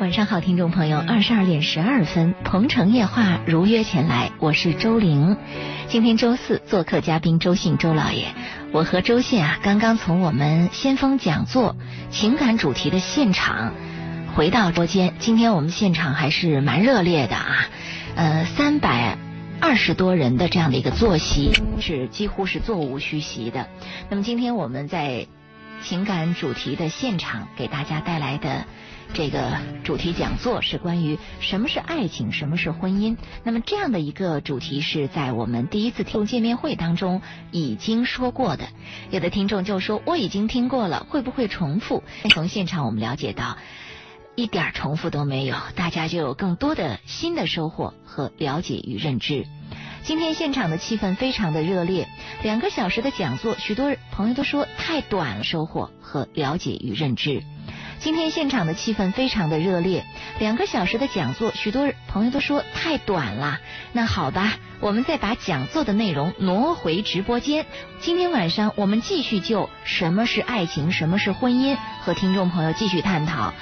晚上好，听众朋友，二十二点十二分，鹏城夜话如约前来，我是周玲。今天周四，做客嘉宾周信周老爷。我和周信啊，刚刚从我们先锋讲座情感主题的现场回到直播间。今天我们现场还是蛮热烈的啊，呃，三百二十多人的这样的一个坐席，是几乎是座无虚席的。那么今天我们在情感主题的现场给大家带来的。这个主题讲座是关于什么是爱情，什么是婚姻。那么这样的一个主题是在我们第一次听见面会当中已经说过的。有的听众就说我已经听过了，会不会重复？从现场我们了解到，一点重复都没有，大家就有更多的新的收获和了解与认知。今天现场的气氛非常的热烈，两个小时的讲座，许多朋友都说太短了，收获和了解与认知。今天现场的气氛非常的热烈，两个小时的讲座，许多朋友都说太短了。那好吧，我们再把讲座的内容挪回直播间。今天晚上我们继续就什么是爱情，什么是婚姻，和听众朋友继续探讨。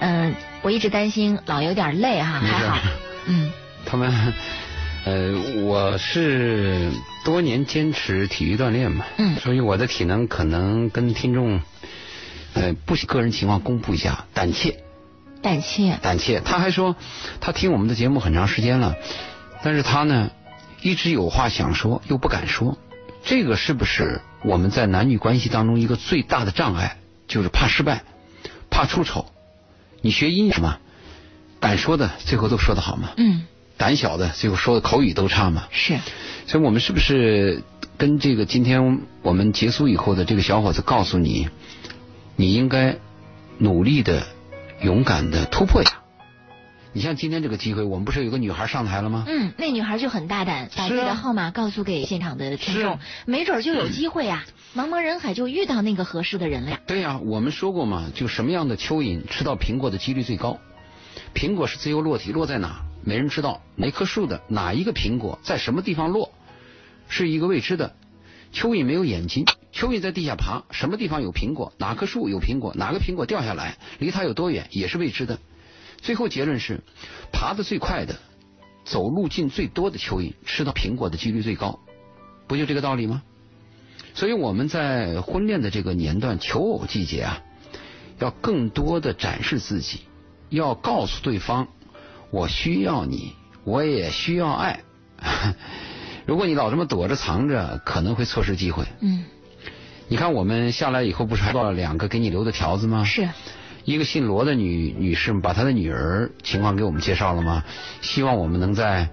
嗯，我一直担心老有点累哈，还好。嗯，他们，呃，我是多年坚持体育锻炼嘛，嗯，所以我的体能可能跟听众。呃，不个人情况公布一下，胆怯，胆怯，胆怯。他还说，他听我们的节目很长时间了，但是他呢，一直有话想说，又不敢说。这个是不是我们在男女关系当中一个最大的障碍？就是怕失败，怕出丑。你学音什么？敢说的最后都说得好吗？嗯。胆小的最后说的口语都差吗？是。所以我们是不是跟这个今天我们结束以后的这个小伙子告诉你？你应该努力的、勇敢的突破呀！你像今天这个机会，我们不是有个女孩上台了吗？嗯，那女孩就很大胆，把自己的号码告诉给现场的听众，没准就有机会呀！茫茫人海就遇到那个合适的人了呀！对呀，我们说过嘛，就什么样的蚯蚓吃到苹果的几率最高？苹果是自由落体，落在哪？没人知道。哪棵树的哪一个苹果在什么地方落，是一个未知的。蚯蚓没有眼睛，蚯蚓在地下爬，什么地方有苹果，哪棵树有苹果，哪个苹果掉下来，离它有多远也是未知的。最后结论是，爬得最快的，走路径最多的蚯蚓吃到苹果的几率最高，不就这个道理吗？所以我们在婚恋的这个年段，求偶季节啊，要更多的展示自己，要告诉对方，我需要你，我也需要爱。如果你老这么躲着藏着，可能会错失机会。嗯，你看我们下来以后，不是还做了两个给你留的条子吗？是，一个姓罗的女女士把她的女儿情况给我们介绍了吗？希望我们能在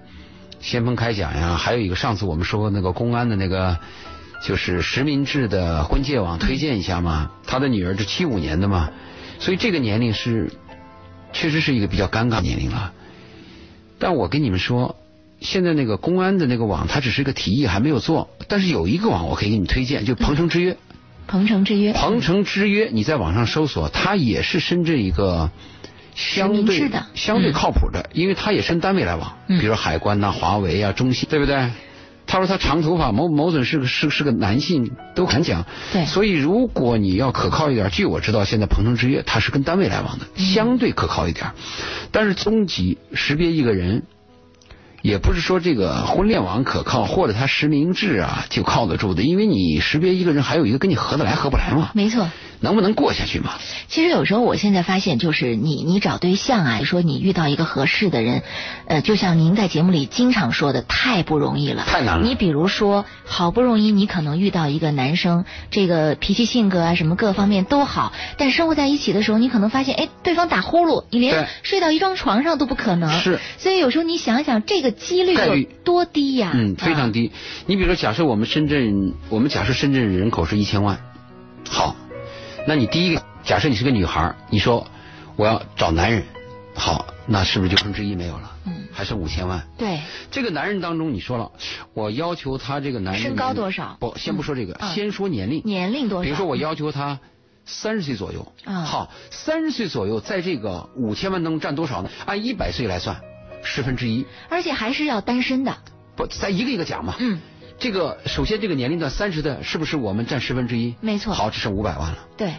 先锋开讲呀。还有一个上次我们说那个公安的那个，就是实名制的婚介网推荐一下嘛。他的女儿是七五年的嘛，所以这个年龄是确实是一个比较尴尬年龄了。但我跟你们说。现在那个公安的那个网，它只是一个提议，还没有做。但是有一个网，我可以给你推荐，就鹏城之约。鹏城之约。鹏城之约，你在网上搜索，它也是深圳一个相对相对靠谱的，因为它也是跟单位来往，比如海关呐、华为啊、中信，对不对？他说他长头发，某某准是个是是个男性，都敢讲。对。所以如果你要可靠一点，据我知道，现在鹏城之约它是跟单位来往的，相对可靠一点。但是终极识别一个人。也不是说这个婚恋网可靠，或者他实名制啊就靠得住的，因为你识别一个人，还有一个跟你合得来合不来嘛。没错。能不能过下去嘛？其实有时候我现在发现，就是你你找对象啊，说你遇到一个合适的人，呃，就像您在节目里经常说的，太不容易了，太难了。你比如说，好不容易你可能遇到一个男生，这个脾气性格啊什么各方面都好，但生活在一起的时候，你可能发现，哎，对方打呼噜，你连睡到一张床上都不可能。是。所以有时候你想想，这个几率有多低呀？嗯，非常低。你比如说，假设我们深圳，我们假设深圳人口是一千万，好，那你第一个。假设你是个女孩，你说我要找男人，好，那是不是就分之一没有了？嗯，还剩五千万。对，这个男人当中，你说了，我要求他这个男人身高多少？不，先不说这个，先说年龄。年龄多少？比如说我要求他三十岁左右。啊，好，三十岁左右，在这个五千万当中占多少呢？按一百岁来算，十分之一。而且还是要单身的。不，咱一个一个讲嘛。嗯。这个首先这个年龄段三十的，是不是我们占十分之一？没错。好，只剩五百万了。对。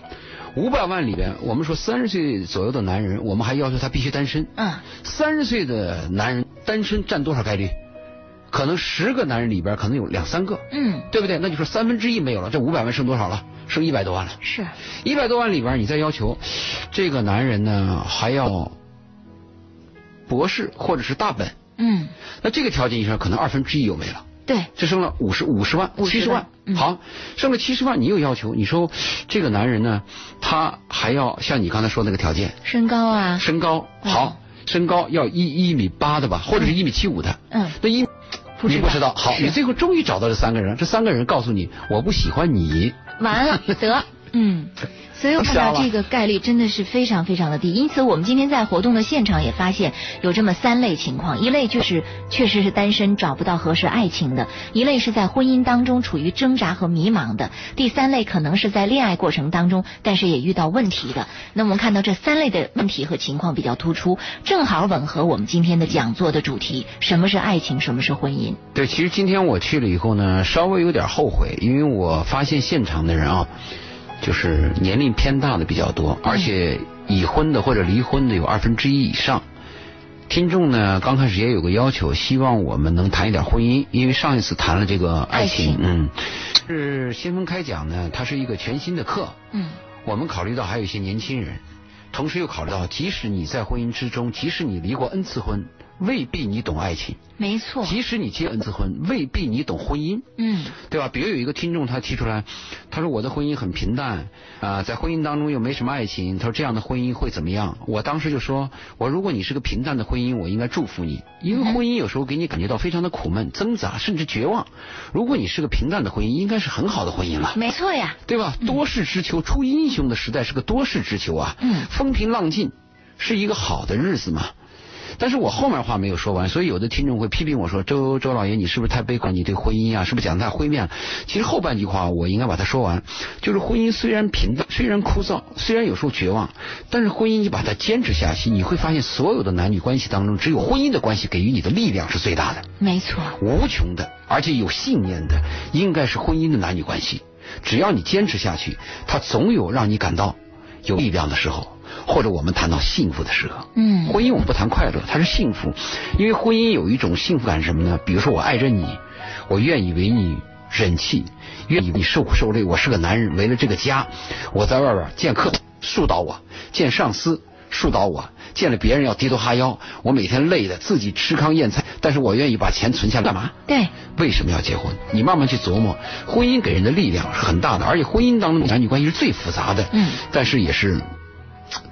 五百万里边，我们说三十岁左右的男人，我们还要求他必须单身。嗯，三十岁的男人单身占多少概率？可能十个男人里边可能有两三个，嗯，对不对？那就说三分之一没有了，这五百万剩多少了？剩一百多万了。是，一百多万里边，你再要求这个男人呢还要博士或者是大本，嗯，那这个条件以上可能二分之一又没了。对，这剩了五十五十万、50七十万。好，剩了七十万，你有要求，你说这个男人呢，他还要像你刚才说那个条件，身高啊，身高嗯。好，身高要一一米八的吧，或者是一米七五的，嗯，那一不你不知道，好，你最后终于找到这三个人，这三个人告诉你，我不喜欢你，完了得，嗯。所以我看到这个概率真的是非常非常的低，因此我们今天在活动的现场也发现有这么三类情况：一类就是确实是单身找不到合适爱情的；一类是在婚姻当中处于挣扎和迷茫的；第三类可能是在恋爱过程当中，但是也遇到问题的。那我们看到这三类的问题和情况比较突出，正好吻合我们今天的讲座的主题：什么是爱情，什么是婚姻？对，其实今天我去了以后呢，稍微有点后悔，因为我发现现场的人啊，就是年龄偏大的比较多，而且已婚的或者离婚的有二分之一以上。听众呢，刚开始也有个要求，希望我们能谈一点婚姻，因为上一次谈了这个爱情，爱情。嗯，是先锋开讲呢，它是一个全新的课，嗯。我们考虑到还有一些年轻人，同时又考虑到，即使你在婚姻之中，即使你离过 n 次婚，未必你懂爱情；没错，即使你结 n 次婚，未必你懂婚姻。嗯对吧？比如有一个听众他提出来，他说我的婚姻很平淡啊、在婚姻当中又没什么爱情，他说这样的婚姻会怎么样？我当时就说，我如果你是个平淡的婚姻，我应该祝福你，因为婚姻有时候给你感觉到非常的苦闷、挣扎，甚至绝望。如果你是个平淡的婚姻，应该是很好的婚姻了。没错呀，对吧？多事之秋，出英雄的时代是个多事之秋啊。嗯风平浪静是一个好的日子嘛。但是我后面话没有说完，所以有的听众会批评我说：“周周老爷，你是不是太悲观？你对婚姻啊，是不是讲得太灰面了？”其实后半句话我应该把它说完，就是婚姻虽然平淡，虽然枯燥，虽然有时候绝望，但是婚姻你把它坚持下去，你会发现所有的男女关系当中，只有婚姻的关系给予你的力量是最大的。没错，无穷的，而且有信念的，应该是婚姻的男女关系。只要你坚持下去，它总有让你感到有力量的时候，或者我们谈到幸福的时刻。嗯婚姻我们不谈快乐，它是幸福，因为婚姻有一种幸福感是什么呢？比如说我爱着你，我愿意为你忍气，愿意为你受苦受累。我是个男人，为了这个家，我在外边见客树倒我，见上司树倒我，见了别人要低头哈腰，我每天累的自己吃糠咽菜，但是我愿意把钱存下来干嘛？对，为什么要结婚？你慢慢去琢磨，婚姻给人的力量是很大的，而且婚姻当中的男女关系是最复杂的，嗯，但是也是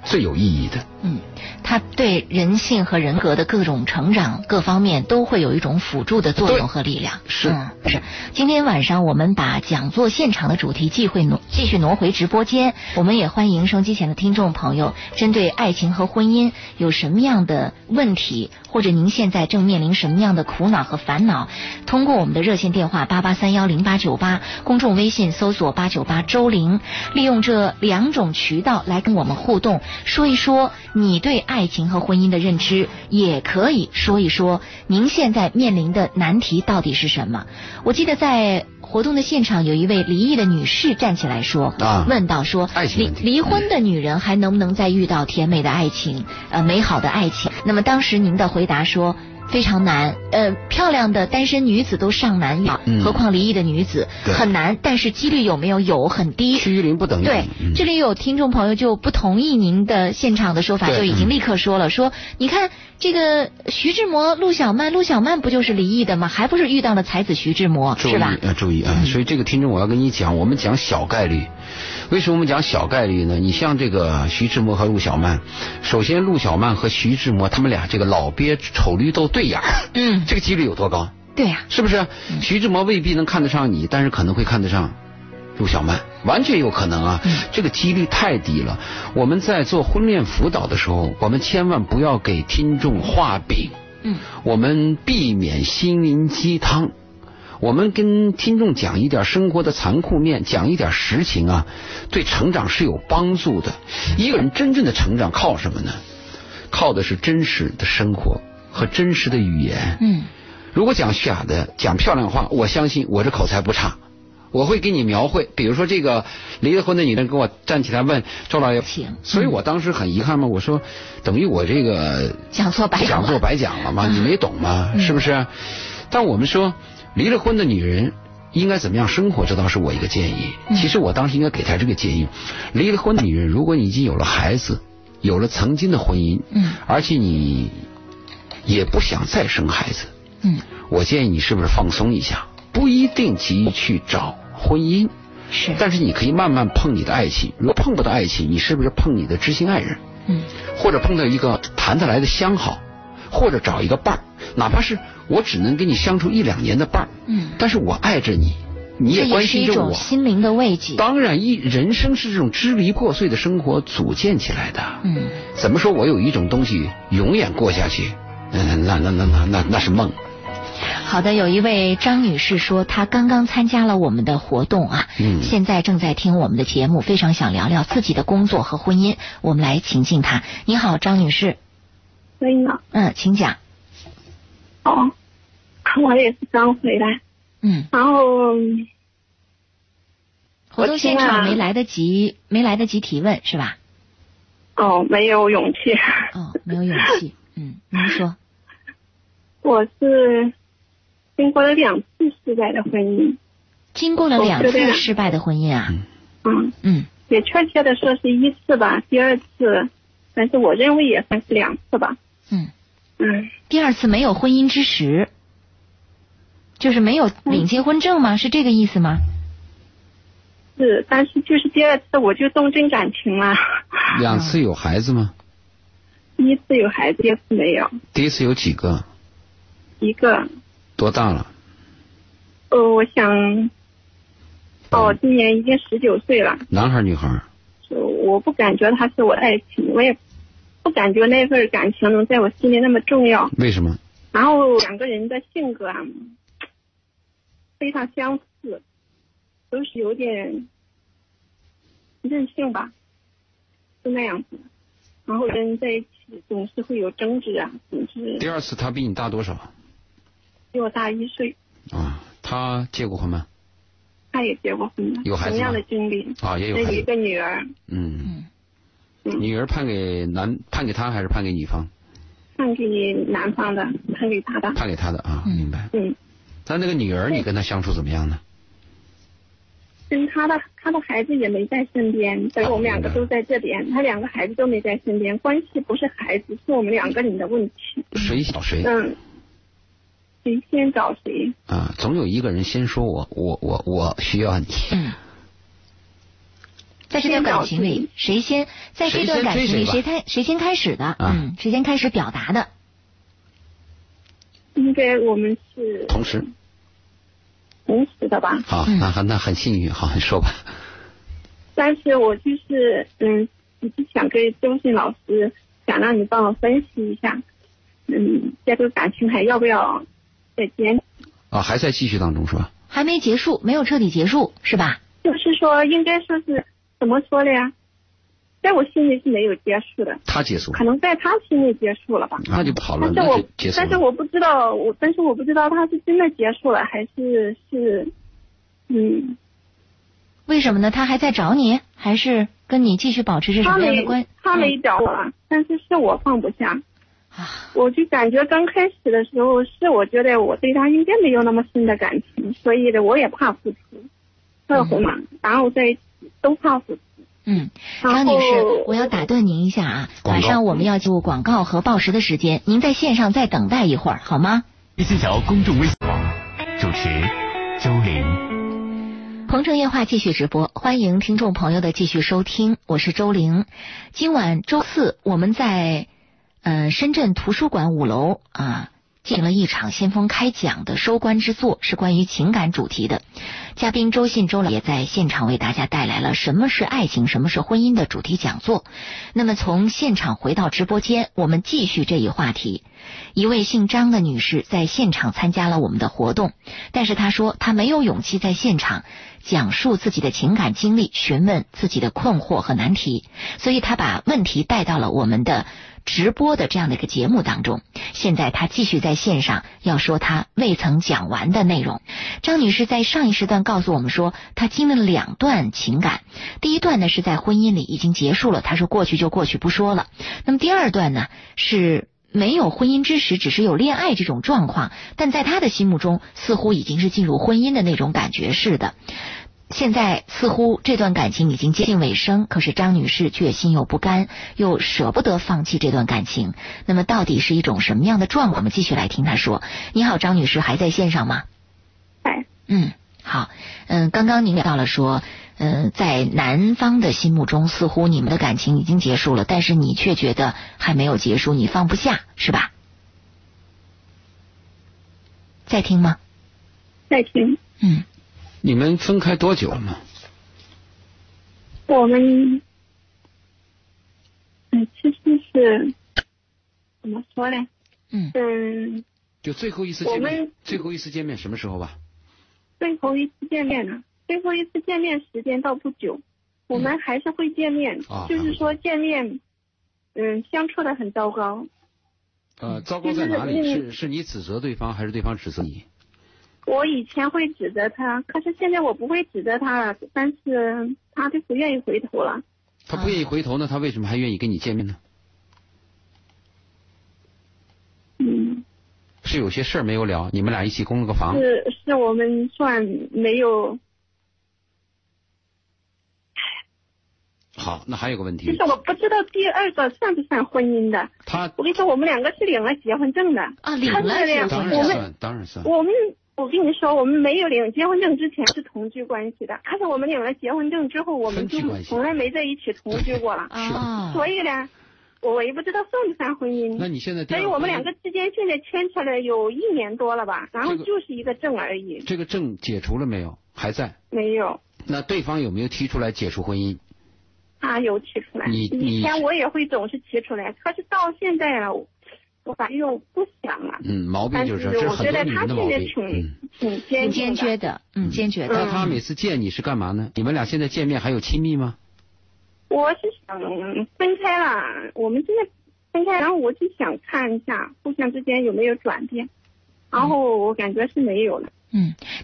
最有意义的。嗯，它对人性和人格的各种成长各方面都会有一种辅助的作用和力量。是嗯，是。今天晚上我们把讲座现场的主题继会挪继续挪回直播间，我们也欢迎收机前的听众朋友，针对爱情和婚姻有什么样的问题，或者您现在正面临什么样的苦恼和烦恼，通过我们的热线电话八八三幺零八九八，公众微信搜索八九八周玲，利用这两种渠道来跟我们互动，说一说你对爱情和婚姻的认知，也可以说一说您现在面临的难题到底是什么。我记得在。活动的现场有一位离异的女士站起来说，啊问到说，离离婚的女人还能不能再遇到甜美的爱情，呃，美好的爱情？那么当时您的回答说。非常难，呃，漂亮的单身女子都上难遇，嗯何况离异的女子很难。但是几率有没有？有，很低。趋于零不等于对这里有听众朋友就不同意您的现场的说法，就已经嗯立刻说了，说你看这个徐志摩、陆小曼，陆小曼不就是离异的吗？还不是遇到了才子徐志摩，注意是吧？呃，注意啊！嗯所以这个听众，我要跟你讲，我们讲小概率。为什么我们讲小概率呢？你像这个徐志摩和陆小曼，首先陆小曼和徐志摩他们俩这个老鳖丑驴都对眼儿，嗯，这个几率有多高？对呀、是不是？徐志摩未必能看得上你，但是可能会看得上陆小曼，完全有可能啊。嗯这个几率太低了。我们在做婚恋辅导的时候，我们千万不要给听众画饼，嗯我们避免心灵鸡汤。我们跟听众讲一点生活的残酷面，讲一点实情啊，对成长是有帮助的。一个人真正的成长靠什么呢？靠的是真实的生活和真实的语言。嗯如果讲假的、讲漂亮话，我相信我这口才不差，我会给你描绘，比如说这个离了婚的女人跟我站起来问周老爷，请所以我当时很遗憾嘛，我说等于我这个讲错白讲讲座白讲了嘛，你没懂嘛，是不是？但我们说离了婚的女人应该怎么样生活，这倒是我一个建议。其实我当时应该给她这个建议：离了婚的女人，如果你已经有了孩子，有了曾经的婚姻，嗯，而且你也不想再生孩子，嗯，我建议你是不是放松一下，不一定急于去找婚姻，是，但是你可以慢慢碰你的爱情。如果碰不到爱情，你是不是碰你的知心爱人？嗯，或者碰到一个谈得来的相好，或者找一个伴儿，哪怕是我只能跟你相处一两年的伴儿，嗯，但是我爱着你，你也关也是一种心着我。心灵的慰藉。当然，一人生是这种支离破碎的生活组建起来的。嗯，怎么说我有一种东西永远过下去？嗯，那那那那那那是梦。好的，有一位张女士说，她刚刚参加了我们的活动啊，嗯现在正在听我们的节目，非常想聊聊自己的工作和婚姻。我们来请进她。你好，张女士，所以吗，嗯，请讲。哦，我也是刚回来，嗯，然后活动现场没来得及，没来得及提问是吧？哦没有勇气，哦，没有勇气。嗯，您说。我是经过了两次失败的婚姻，经过了两次失败的婚姻啊，嗯，嗯。也确切的说是一次吧，第二次，但是我认为也算是两次吧，嗯，嗯，第二次没有婚姻之实，就是没有领结婚证吗？是这个意思吗？是，但是就是第二次我就动真感情了，两次有孩子吗？第一次有孩子，第二次没有，第一次有几个？一个，多大了？哦，我想，哦，今年已经十九岁了。男孩儿女孩儿？就我不感觉他是我的爱情，我也不感觉那份感情能在我心里那么重要。为什么？然后两个人的性格啊，非常相似，都是有点任性吧，就那样子。然后人在一起总是会有争执啊，总是第二次他比你大多少？比我大一岁，啊，他结过婚吗？他也结过婚了，有孩子吗同样的经历，啊，也有孩子。一个女儿，嗯，女儿判给男判给他还是判给女方？判给男方的，判给他的，判给他的啊，嗯明白。嗯。但那个女儿，你跟他相处怎么样呢？跟他的他的孩子也没在身边，等于我们两个都在这边，他两个孩子都没在身边，关系不是孩子，是我们两个人的问题。谁小谁嗯，谁先找谁？啊？总有一个人先说我我我我需要你。嗯。在这段感情里，谁先在这段感情里谁开谁先开始的？嗯，谁先开始表达的？应该我们是同时，同时的吧？好，嗯那很那很幸运，好，你 说吧。但是我就是嗯，一直想跟周信老师，想让你帮我分析一下，嗯，这个感情还要不要再坚？啊，还在继续当中是吧？还没结束，没有彻底结束，是吧？就是说，应该说是怎么说的呀？在我心里是没有结束的，他结束可，能在他心里结束了吧。那就不好了，但是我结束。但是我不知道，我但是我不知道他是真的结束了还是是，嗯，为什么呢？他还在找你，还是跟你继续保持着什他没么样的关？他没找我，但是是我放不下。啊，我就感觉刚开始的时候是我觉得我对他应该没有那么深的感情，所以呢我也怕付出，二婚嘛，然后在一起都怕付出。嗯，张女士，我要打断您一下啊，广告马上我们要进入广告和报时的时间，您在线上再等待一会儿好吗？一心桥公众微信网主持周玲。鹏城夜话继续直播，欢迎听众朋友的继续收听，我是周玲。今晚周四，我们在呃深圳图书馆五楼啊进行了一场先锋开讲的收官之作，是关于情感主题的。嘉宾周信周老也在现场为大家带来了什么是爱情、什么是婚姻的主题讲座。那么从现场回到直播间，我们继续这一话题。一位姓张的女士在现场参加了我们的活动，但是她说她没有勇气在现场讲述自己的情感经历，询问自己的困惑和难题，所以她把问题带到了我们的直播的这样的一个节目当中。现在她继续在线上要说她未曾讲完的内容。张女士在上一时段告诉我们说，她经历了两段情感。第一段呢是在婚姻里已经结束了，她说过去就过去不说了。那么第二段呢是。没有婚姻之时，只是有恋爱这种状况，但在他的心目中，似乎已经是进入婚姻的那种感觉似的。现在似乎这段感情已经接近尾声，可是张女士却心有不甘，又舍不得放弃这段感情。那么，到底是一种什么样的状况？我们继续来听她说。你好，张女士，还在线上吗？哎，嗯，好，嗯，刚刚您聊到了说。嗯，在男方的心目中，似乎你们的感情已经结束了，但是你却觉得还没有结束，你放不下，是吧？在听吗？在听。嗯。你们分开多久了吗？我们，嗯，其实是怎么说呢？嗯。嗯。就最后一次见面，最后一次见面什么时候吧？最后一次见面呢？最后一次见面时间倒不久，我们还是会见面，就是说见面，嗯，相处的很糟糕。呃，糟糕在哪里？是是你指责对方，还是对方指责你？我以前会指责他，可是现在我不会指责他了，但是他就不愿意回头了。他不愿意回头呢？他为什么还愿意跟你见面呢？嗯。是有些事儿没有了，你们俩一起供了个房。是是我们算没有。好，那还有个问题。就是我不知道第二个算不算婚姻的。他，我跟你说，我们两个是领了结婚证的。啊，领了结婚证。当然算，当然算。我们，我跟你说，我们没有领结婚证之前是同居关系的。可是我们领了结婚证之后，我们就从来没在一起同居过了。啊。所以呢，我也不知道算不算婚姻。那你现在？所以我们两个之间现在牵扯了有一年多了吧，然后就是一个证而已。这个证解除了没有？还在？没有。那对方有没有提出来解除婚姻？他有提出来，以前我也会总是提出来，可是到现在了，我反正不想啊。嗯，毛病就是这，我觉得他现在挺挺坚坚决的，嗯，坚决的。那他每次见你是干嘛呢？你们俩现在见面还有亲密吗？我是想分开了，我们现在分开，然后我就想看一下互相之间有没有转变，然后我感觉是没有了。嗯，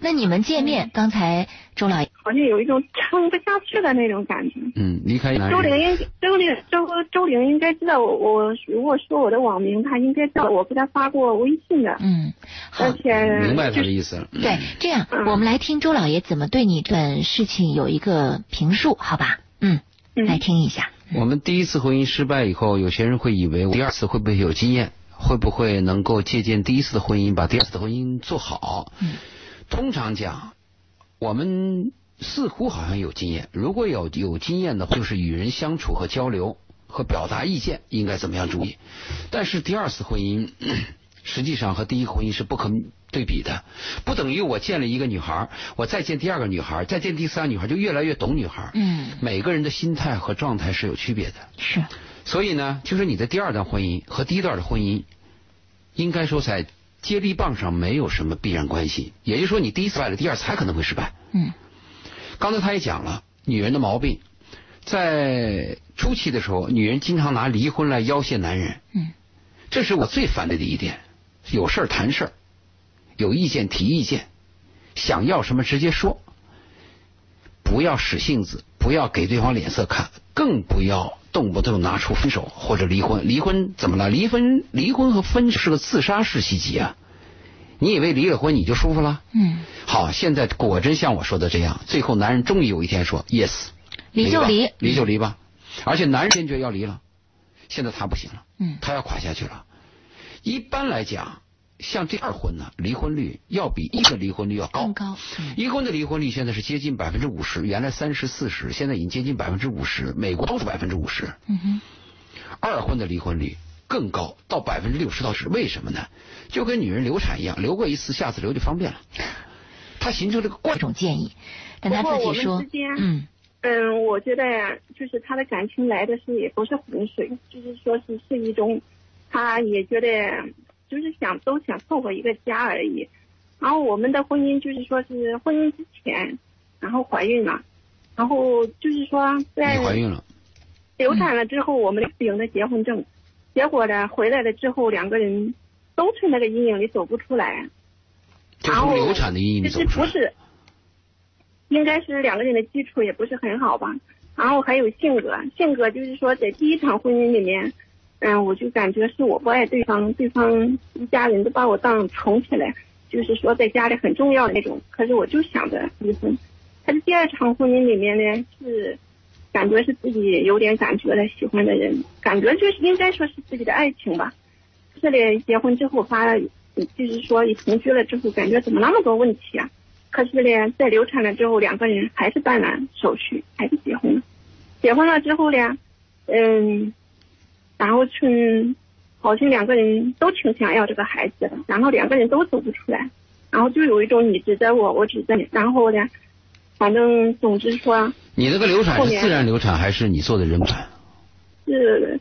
那你们见面，刚才周老爷好像有一种撑不下去的那种感觉。嗯，离开周玲应周玲周周玲应该知道我，我如果说我的网名，他应该知道我给他发过微信的。嗯，而且明白他的意思了。对，这样我们来听周老爷怎么对你这段事情有一个评述，好吧？嗯，来听一下。我们第一次婚姻失败以后，有些人会以为第二次会不会有经验，会不会能够借鉴第一次的婚姻，把第二次的婚姻做好？嗯。通常讲，我们似乎好像有经验。如果有有经验的话，就是与人相处和交流和表达意见应该怎么样注意。但是第二次婚姻 实际上和第一个婚姻是不可对比的。不等于我见了一个女孩，我再见第二个女孩，再见第三个女孩，就越来越懂女孩。嗯。每个人的心态和状态是有区别的。是。所以呢，就是你的第二段婚姻和第一段的婚姻，应该说在。接力棒上没有什么必然关系，也就是说，你第一次败了，第二次还可能会失败。嗯，刚才他也讲了，女人的毛病，在初期的时候，女人经常拿离婚来要挟男人。嗯，这是我最反对的一点。有事儿谈事儿，有意见提意见，想要什么直接说，不要使性子，不要给对方脸色看，更不要。动不动拿出分手或者离婚，离婚怎么了？离婚离婚和分是个自杀式袭击啊！你以为离了婚你就舒服了？嗯。好，现在果真像我说的这样，最后男人终于有一天说 yes，离就离，离就离吧。而且男人坚决要离了，现在他不行了，嗯，他要垮下去了。一般来讲。像这二婚呢，离婚率要比一的离婚率要高。高。一婚的离婚率现在是接近百分之五十，原来三十四十，现在已经接近百分之五十，美国都是百分之五十。嗯哼。二婚的离婚率更高，到百分之六十到十，为什么呢？就跟女人流产一样，流过一次，下次流就方便了。他形成这个惯种建议，但他自己说，嗯嗯，我觉得呀，就是他的感情来的是也不是洪水，就是说是是一种，他也觉得。就是想都想凑合一个家而已，然后我们的婚姻就是说是婚姻之前，然后怀孕了，然后就是说在怀孕了，流产了之后，我们领的结婚证，结果呢，回来了之后，两个人都从那个阴影里走不出来。就从流产的阴影里其。实不是，应该是两个人的基础也不是很好吧。然后还有性格，性格就是说在第一场婚姻里面，嗯，我就感觉是我不爱对方，对方一家人都把我当宠起来，就是说在家里很重要的那种。可是我就想着离婚。可是第二场婚姻里面呢，是感觉是自己有点感觉的喜欢的人，感觉就是应该说是自己的爱情吧。可是呢，结婚之后发了，就是说一同居了之后，感觉怎么那么多问题啊？可是呢，在流产了之后，两个人还是办了手续，还是结婚了。结婚了之后呢，嗯，然后去好像两个人都挺想要这个孩子的，然后两个人都走不出来，然后就有一种你指责我，我指责你，然后呢，反正总之说你那个流产是自然流产还是你做的人产？是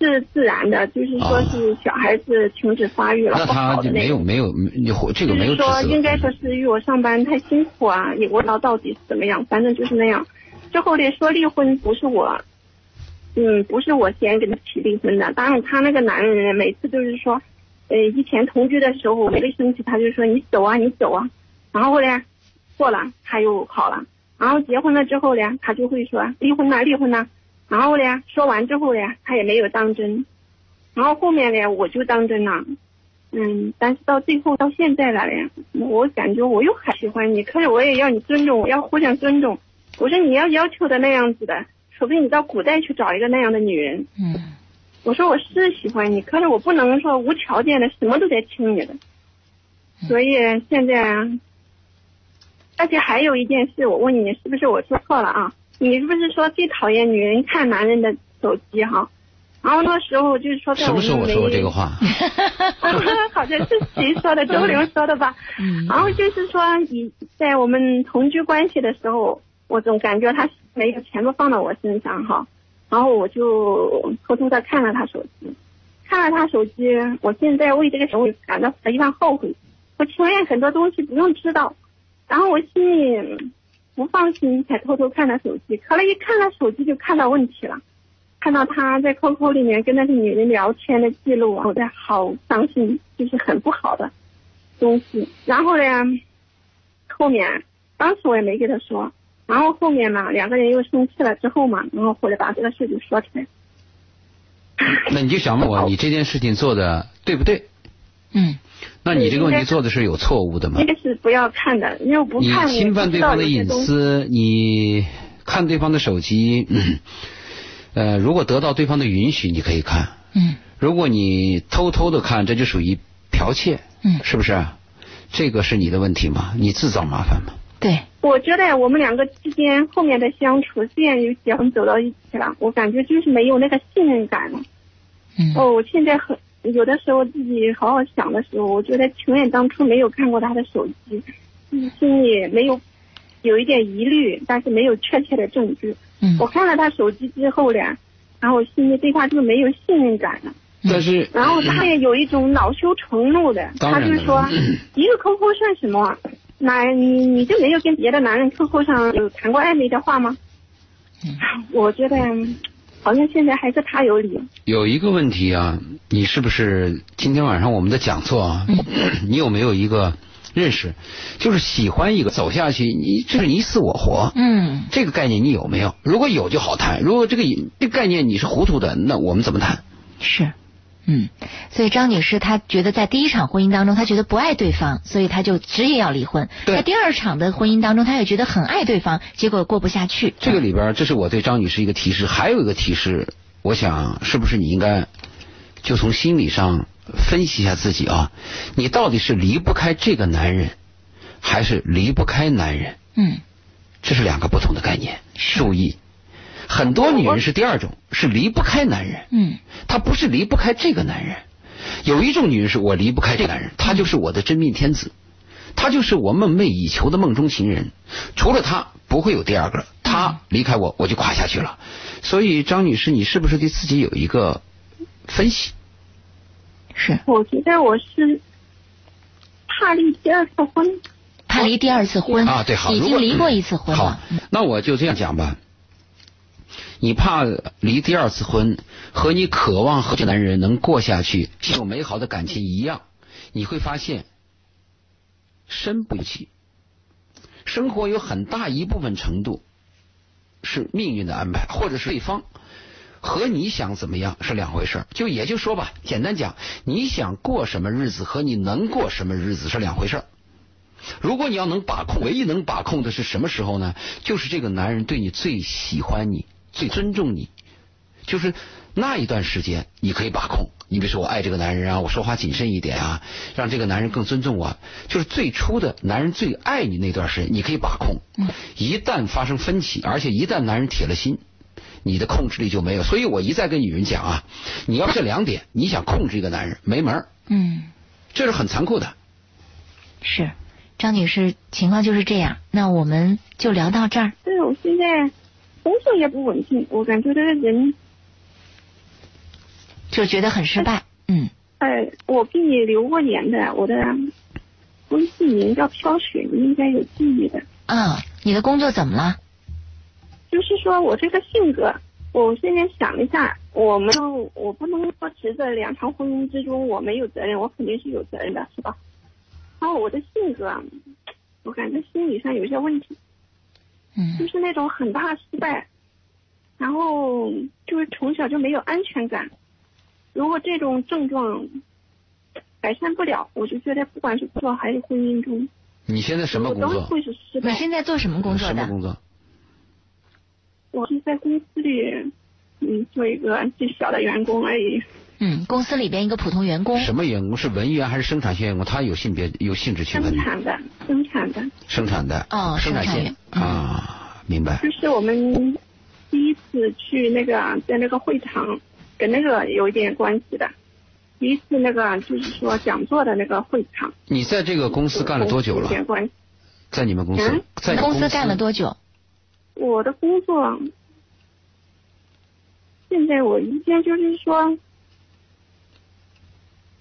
是自然的，就是说是小孩子停止发育了，那他就。没有没有你这个没有就是说，应该说是因为我上班太辛苦啊，也不知道到底是怎么样，反正就是那样。之后呢，说离婚不是我，嗯，不是我先跟他提离婚的。当然，他那个男人每次都是说，呃，以前同居的时候，我一生气他就说你走啊，你走啊。然后呢，过了他又好了。然后结婚了之后呢，他就会说离婚呐，离婚呐。然后呢，说完之后呢，他也没有当真。然后后面呢，我就当真了。嗯，但是到最后到现在了嘞，我感觉我又很喜欢你，可是我也要你尊重我，要互相尊重。我说你要要求的那样子的，除非你到古代去找一个那样的女人。嗯我说我是喜欢你，可是我不能说无条件的什么都得听你的。所以现在，啊而且还有一件事，我问你，是不是我说错了啊？你是不是说最讨厌女人看男人的手机哈？然后那时候就是说在什我们么时候我说过这个话？好像是谁说的？周玲说的吧？嗯然后就是说，以在我们同居关系的时候，我总感觉他没有全部放到我身上哈，然后我就偷偷的看了他手机，看了他手机，我现在为这个行为感到非常后悔，我情愿很多东西不用知道，然后我心里不放心，才偷偷看他手机，可了一看他手机就看到问题了。看到他在 QQ 里面跟那个女人聊天的记录，我在好伤心，就是很不好的东西。然后呢，后面当时我也没跟他说，然后后面嘛，两个人又生气了之后嘛，然后回来把这个事就说出来。那你就想问我，你这件事情做的对不对？嗯那你这个问题做的是有错误的吗应？该是不要看的，因为不你看侵犯对方的隐私。私，你看对方的手机，嗯呃，如果得到对方的允许，你可以看；嗯如果你偷偷的看，这就属于剽窃，嗯，是不是？这个是你的问题吗？你自找麻烦吗？对，我觉得我们两个之间后面的相处，虽然有结婚走到一起了，我感觉就是没有那个信任感了。嗯哦，我现在很有的时候自己好好想的时候，我觉得情愿当初没有看过他的手机，就是心里没有有一点疑虑，但是没有确切的证据。嗯我看了他手机之后呢，然后我心里对他就没有信任感了。但是，然后他也有一种恼羞成怒的，他就说 一个 QQ 算什么？那你你就没有跟别的男人 QQ 上有谈过暧昧的话吗？嗯我觉得好像现在还是他有理。有一个问题啊，你是不是今天晚上我们的讲座啊，你有没有一个认识，就是喜欢一个走下去，你就是你死我活，嗯这个概念你有没有？如果有就好谈，如果这个这个概念你是糊涂的，那我们怎么谈？是。嗯，所以张女士她觉得在第一场婚姻当中，她觉得不爱对方，所以她就执意要离婚。在第二场的婚姻当中，她也觉得很爱对方，结果过不下去。这个里边，这是我对张女士一个提示，还有一个提示，我想是不是你应该就从心理上分析一下自己啊？你到底是离不开这个男人，还是离不开男人？嗯这是两个不同的概念，注意。很多女人是第二种，是离不开男人，嗯她不是离不开这个男人。有一种女人是我离不开这个男人，他就是我的真命天子，他就是我梦寐以求的梦中情人，除了他不会有第二个。他离开我，我就垮下去了。所以张女士，你是不是对自己有一个分析？是我觉得我是怕离第二次婚。怕离第二次婚啊对好已经离过一次婚了好了。，那我就这样讲吧。你怕离第二次婚和你渴望和这男人能过下去、这种美好的感情一样，你会发现身不由己。生活有很大一部分程度是命运的安排，或者是对方和你想怎么样是两回事儿。就也就说吧，简单讲，你想过什么日子和你能过什么日子是两回事儿。如果你要能把控，唯一能把控的是什么时候呢？就是这个男人对你最喜欢你。最尊重你，就是那一段时间，你可以把控。你比如说，我爱这个男人啊，我说话谨慎一点啊，让这个男人更尊重我。就是最初的男人最爱你那段时间，你可以把控。一旦发生分歧，而且一旦男人铁了心，你的控制力就没有。所以我一再跟女人讲啊，你要这两点，你想控制一个男人没门嗯，这是很残酷的。是，张女士情况就是这样。那我们就聊到这儿。对，我现在。工作也不稳定，我感觉这个人就觉得很失败。嗯。哎，我给你留过言的，我的微信名叫飘雪，你应该有记忆的。啊，你的工作怎么了？就是说我这个性格，我现在想了一下，我们我不能说持着两场婚姻之中我没有责任，我肯定是有责任的，是吧？然后我的性格，我感觉心理上有些问题。嗯，就是那种很大失败，然后就是从小就没有安全感。如果这种症状改善不了，我就觉得不管是工作还是婚姻中，你现在什么工作？都会是失败。你现在做什么工作的？什么工作？我是在公司里，嗯，做一个最小的员工而已。嗯，公司里边一个普通员工。什么员工？是文员还是生产线员工？他有性别有性质区分生产的，生产的。生产的。哦，生产线啊，明白。就是我们第一次去那个在那个会场，跟那个有一点关系的。第一次那个就是说讲座的那个会场。你在这个公司干了多久了？有点关系。在你们公司，在公司干了多久？我的工作，现在我一天就是说。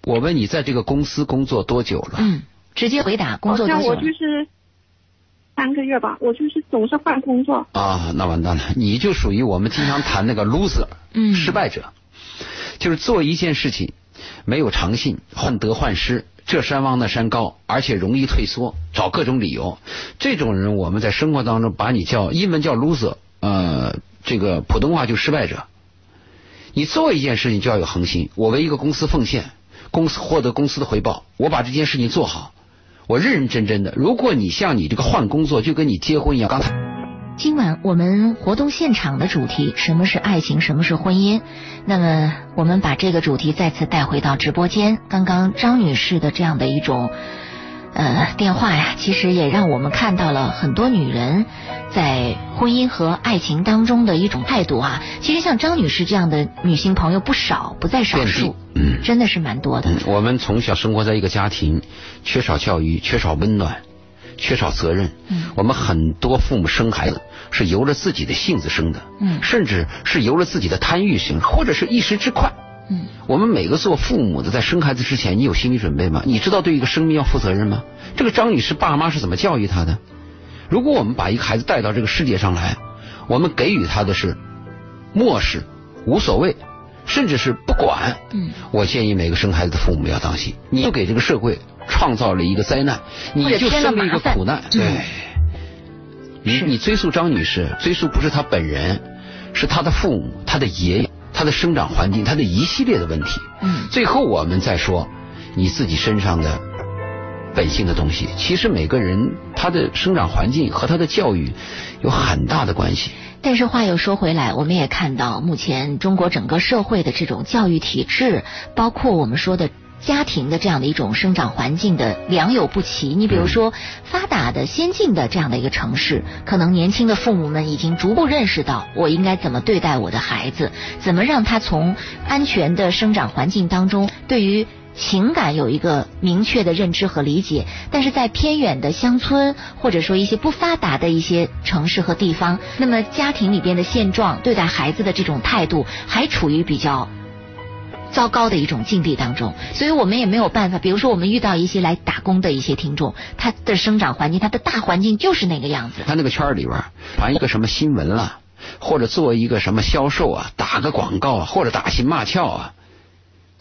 我问你，在这个公司工作多久了？嗯，直接回答，工作多久？我就是三个月吧，我就是总是换工作。啊，那完蛋了，你就属于我们经常谈那个 loser，嗯，失败者，就是做一件事情没有长性，患得患失，这山望那山高，而且容易退缩，找各种理由。这种人，我们在生活当中把你叫英文叫 loser，呃，这个普通话就失败者。你做一件事情就要有恒心，我为一个公司奉献。公司获得公司的回报，我把这件事情做好，我认认真真的。如果你像你这个换工作，就跟你结婚一样。刚才今晚我们活动现场的主题，什么是爱情，什么是婚姻？那么我们把这个主题再次带回到直播间。刚刚张女士的这样的一种。呃，电话呀，其实也让我们看到了很多女人在婚姻和爱情当中的一种态度啊。其实像张女士这样的女性朋友不少，不在少数，嗯，真的是蛮多的。我们从小生活在一个家庭，缺少教育，缺少温暖，缺少责任。嗯，我们很多父母生孩子是由着自己的性子生的，嗯，甚至是由着自己的贪欲生，或者是一时之快。嗯，我们每个做父母的，在生孩子之前，你有心理准备吗？你知道对一个生命要负责任吗？这个张女士爸妈是怎么教育她的？如果我们把一个孩子带到这个世界上来，我们给予他的是漠视、无所谓，甚至是不管。嗯，我建议每个生孩子的父母要当心，你就给这个社会创造了一个灾难，你就生了一个苦难。对，你你追溯张女士，追溯不是她本人，是她的父母、她的爷爷。他的生长环境，他的一系列的问题。嗯，最后我们再说你自己身上的本性的东西。其实每个人他的生长环境和他的教育有很大的关系。但是话又说回来，我们也看到目前中国整个社会的这种教育体制，包括我们说的。家庭的这样的一种生长环境的良莠不齐，你比如说发达的先进的这样的一个城市，可能年轻的父母们已经逐步认识到我应该怎么对待我的孩子，怎么让他从安全的生长环境当中对于情感有一个明确的认知和理解。但是在偏远的乡村或者说一些不发达的一些城市和地方，那么家庭里边的现状对待孩子的这种态度还处于比较。糟糕的一种境地当中，所以我们也没有办法。比如说，我们遇到一些来打工的一些听众，他的生长环境，他的大环境就是那个样子。他那个圈里边传一个什么新闻了，或者做一个什么销售啊，打个广告啊，或者打情骂俏啊，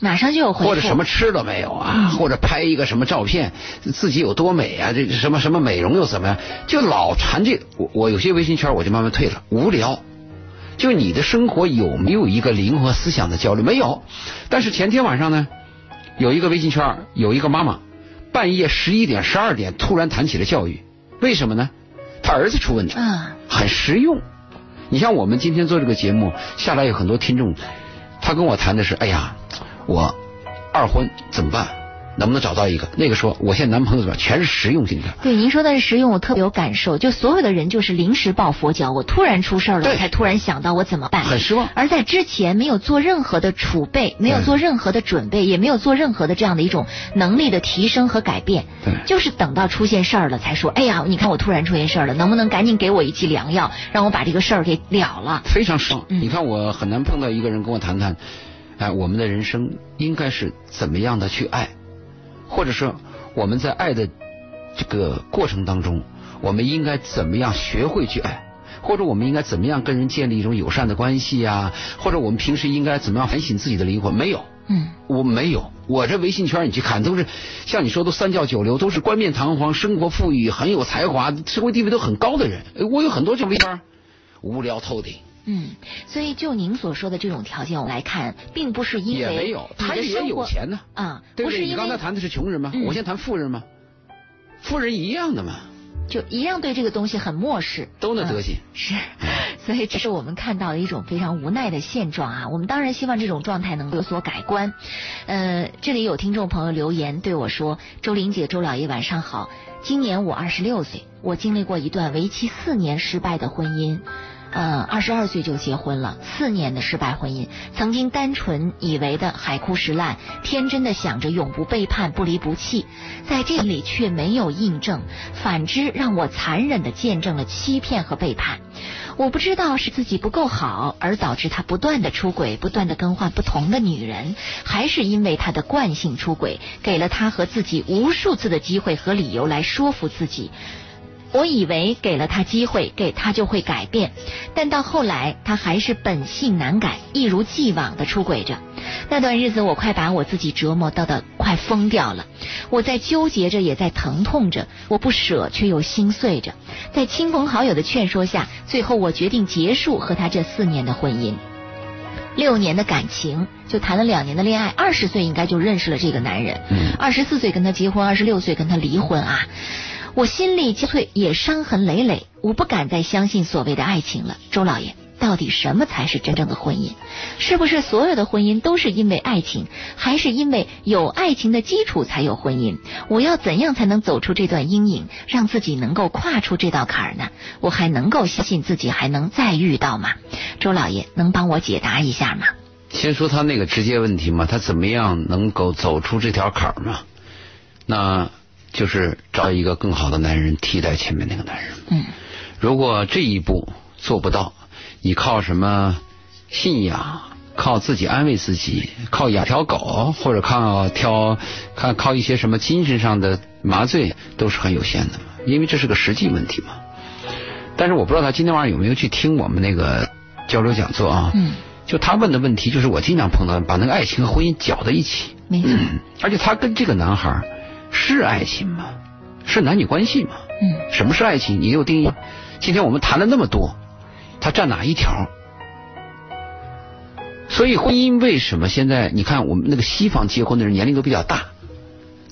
马上就有回复。或者什么吃了没有啊，嗯或者拍一个什么照片，自己有多美啊，这什么什么美容又怎么样，就老传这。我我有些微信圈我就慢慢退了，无聊。就你的生活有没有一个灵活思想的交流？没有。但是前天晚上呢，有一个微信圈有一个妈妈，半夜十一点、十二点突然谈起了教育，为什么呢？他儿子出问题。啊，很实用。你像我们今天做这个节目下来有很多听众，他跟我谈的是，哎呀，我二婚怎么办？能不能找到一个？那个说我现在男朋友怎么办？全是实用性的。对，您说的是实用，我特别有感受。就所有的人就是临时抱佛脚，我突然出事儿了，才突然想到我怎么办。很失望而在之前没有做任何的储备，没有做任何的准备，也没有做任何的这样的一种能力的提升和改变。对就是等到出现事儿了才说，哎呀，你看我突然出现事儿了，能不能赶紧给我一剂良药，让我把这个事儿给了了？非常失望。嗯你看，我很难碰到一个人跟我谈谈，哎，我们的人生应该是怎么样的去爱，或者说我们在爱的这个过程当中，我们应该怎么样学会去爱，或者我们应该怎么样跟人建立一种友善的关系呀、或者我们平时应该怎么样反省自己的灵魂？没有。嗯，我没有，我这微信圈你去看，都是像你说都三教九流，都是冠冕堂皇、生活富裕、很有才华、社会地位都很高的人。呃我有很多这种微圈，无聊透顶。嗯，所以就您所说的这种条件，我们来看，并不是因为也没有，你他也有钱呢，啊，对不是因为你刚才谈的是穷人吗？嗯我先谈富人吗？富人一样的嘛，就一样对这个东西很漠视，都那德行。嗯是，所以这是我们看到的一种非常无奈的现状啊。我们当然希望这种状态能够有所改观。呃，这里有听众朋友留言对我说：“周玲姐、周老爷晚上好，今年我二十六岁，我经历过一段为期四年失败的婚姻。”呃，二十二岁就结婚了，四年的失败婚姻，曾经单纯以为的海枯石烂，天真的想着永不背叛、不离不弃，在这里却没有印证，反之让我残忍的见证了欺骗和背叛。我不知道是自己不够好，而导致他不断的出轨，不断的更换不同的女人，还是因为他的惯性出轨，给了他和自己无数次的机会和理由来说服自己。我以为给了他机会，给他就会改变，但到后来他还是本性难改，一如既往的出轨着。那段日子，我快把我自己折磨到的快疯掉了。我在纠结着，也在疼痛着，我不舍却又心碎着。在亲朋好友的劝说下，最后我决定结束和他这四年的婚姻。六年的感情，就谈了两年的恋爱，二十岁应该就认识了这个男人，嗯二十四岁跟他结婚，二十六岁跟他离婚啊。我心力交瘁，也伤痕累累，我不敢再相信所谓的爱情了。周老爷，到底什么才是真正的婚姻？是不是所有的婚姻都是因为爱情，还是因为有爱情的基础才有婚姻？我要怎样才能走出这段阴影，让自己能够跨出这道坎儿呢？我还能够相信自己还能再遇到吗？周老爷，能帮我解答一下吗？先说他那个直接问题嘛，他怎么样能够走出这条坎儿嘛？那就是找一个更好的男人替代前面那个男人。嗯如果这一步做不到，你靠什么信仰？靠自己安慰自己，靠养条狗，或者靠挑看靠一些什么精神上的麻醉，都是很有限的嘛，因为这是个实际问题嘛。但是我不知道他今天晚上有没有去听我们那个交流讲座啊？嗯，就他问的问题，就是我经常碰到，把那个爱情和婚姻搅在一起。没错。嗯，而且他跟这个男孩是爱情吗？是男女关系吗？嗯什么是爱情？你有定义？今天我们谈了那么多，他占哪一条？所以婚姻为什么现在你看我们那个西方结婚的人年龄都比较大，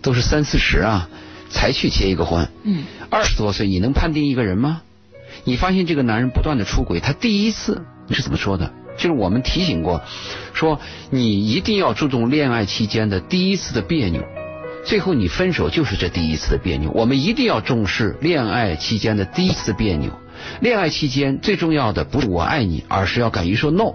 都是三四十啊才去结一个婚，嗯二十多岁你能判定一个人吗？你发现这个男人不断的出轨，他第一次你是怎么说的？就是我们提醒过，说你一定要注重恋爱期间的第一次的别扭，最后你分手就是这第一次的别扭。我们一定要重视恋爱期间的第一次别扭。恋爱期间最重要的不是我爱你，而是要敢于说 no。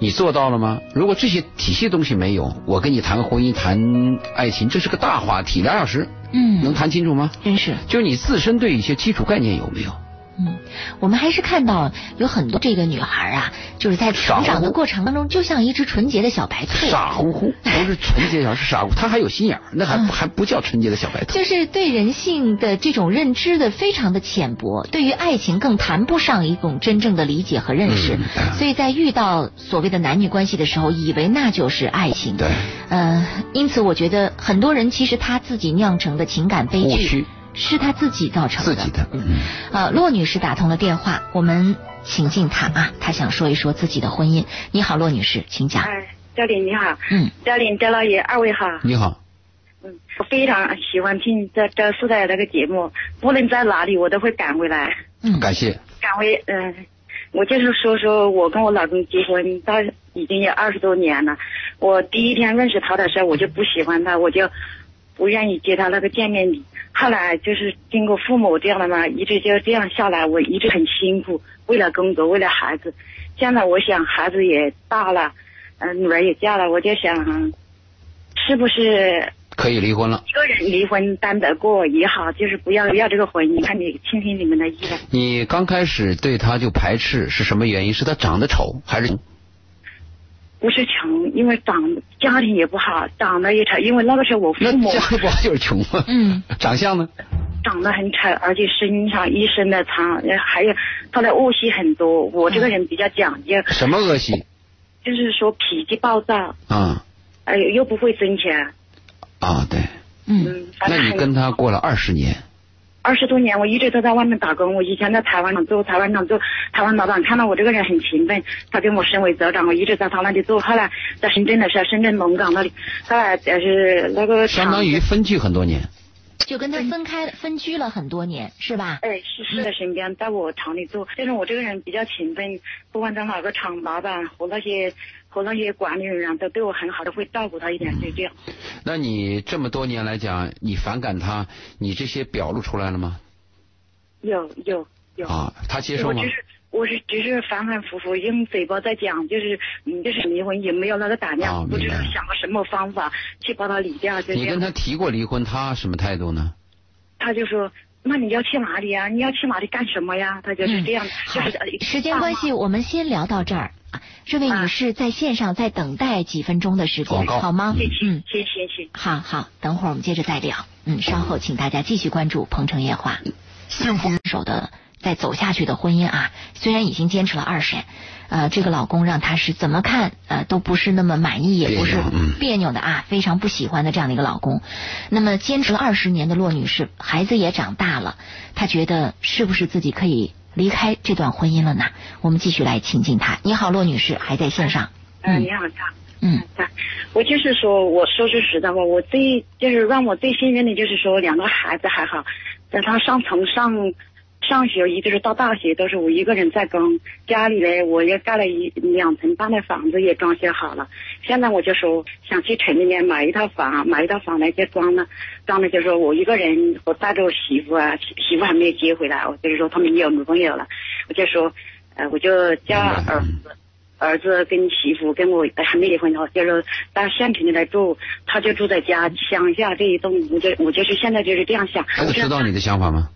你做到了吗？如果这些体系东西没有，我跟你谈婚姻、谈爱情，这是个大话题，俩小时嗯能嗯，谈清楚吗？真是。就是你自身对一些基础概念有没有？嗯，我们还是看到有很多这个女孩啊，就是在成长的过程当中，就像一只纯洁的小白兔，傻乎乎，不是纯洁小，是傻乎，她还有心眼儿，那还还不叫纯洁的小白兔。就是对人性的这种认知的非常的浅薄，对于爱情更谈不上一种真正的理解和认识，嗯所以在遇到所谓的男女关系的时候，以为那就是爱情。对，呃，因此我觉得很多人其实他自己酿成的情感悲剧。是他自己造成的。自己的，嗯，呃，骆女士打通了电话，我们请进她啊，她想说一说自己的婚姻。你好，骆女士，请讲。哎，教练你好，嗯，教练周老爷二位好，你好，嗯，我非常喜欢听这周四的那个节目，无论在哪里我都会赶回来，嗯，感谢。赶回嗯、我就是说说我跟我老公结婚到已经有二十多年了，我第一天认识他的时候我就不喜欢他，我就不愿意接他那个见面礼。后来就是经过父母这样的嘛，一直就这样下来，我一直很辛苦，为了工作，为了孩子。现在我想孩子也大了，嗯、女儿也嫁了，我就想，是不是可以离婚了。一个人离婚单得过也好，就是不要不要这个婚姻。看你听听你们的意见。你刚开始对他就排斥是什么原因？是他长得丑还是？不是穷，因为长家庭也不好，长得也丑。因为那个时候我父母家里不好就是穷吗？嗯，长相呢？长得很丑，而且身上一身的疮，呃还有他的恶习很多。我这个人比较讲究，什么恶习？就是说脾气暴躁，啊哎又不会挣钱。啊，对。嗯，那你跟他过了二十年，二十多年，我一直都在外面打工。我以前在台湾厂做台湾厂做台湾老板，看到我这个人很勤奋，他跟我升为组长，我一直在他那里做。后来在深圳的时候，深圳龙岗那里，后来就是那个相当于分居很多年。就跟他分开分居了很多年，是吧？哎，是是在身边，在我厂里做。但是我这个人比较勤奋，不管在哪个厂，老板和那些和那些管理人员都对我很好，都会照顾他一点，就这样。那你这么多年来讲，你反感他，你这些表露出来了吗？有有有。啊，他接受吗我只？是我是只是反反复复用嘴巴在讲，就是嗯，就是离婚也没有那个胆量，哦不知道想个什么方法去把他离掉，就这样。你跟他提过离婚，他什么态度呢？他就说：“那你要去哪里呀？你要去哪里干什么呀？”他就是这样，就好是呃，时间关系，我们先聊到这儿。啊这位女士在线上再等待几分钟的时间，好吗？嗯谢嗯，谢谢谢。好好，等会儿我们接着再聊。嗯，稍后请大家继续关注《鹏城夜话》。幸福手的再走下去的婚姻啊，虽然已经坚持了二十年，呃，这个老公让她是怎么看呃都不是那么满意，也不是别扭的啊，非常不喜欢的这样的一个老公。那么坚持了二十年的骆女士，孩子也长大了，她觉得是不是自己可以离开这段婚姻了呢？我们继续来亲近他。你好，骆女士，还在线上。嗯，嗯你好，张。嗯啊，我就是说，我说句实在话，我最就是让我最幸运的就是说，两个孩子还好，在他上从上上学一直是到大学都是我一个人在供，家里呢我也盖了一两层半的房子也装修好了，现在我就说想去城里面买一套房，买一套房呢就装了，装了就说我一个人，我带着我媳妇啊，媳妇还没有接回来，我就是说他们有女朋友了，我就说，呃，我就叫儿子。儿子跟媳妇跟我还没离婚哦，就是到县城里来住，他就住在家乡下这一栋，我就我就是现在就是这样想。孩子知道你的想法吗？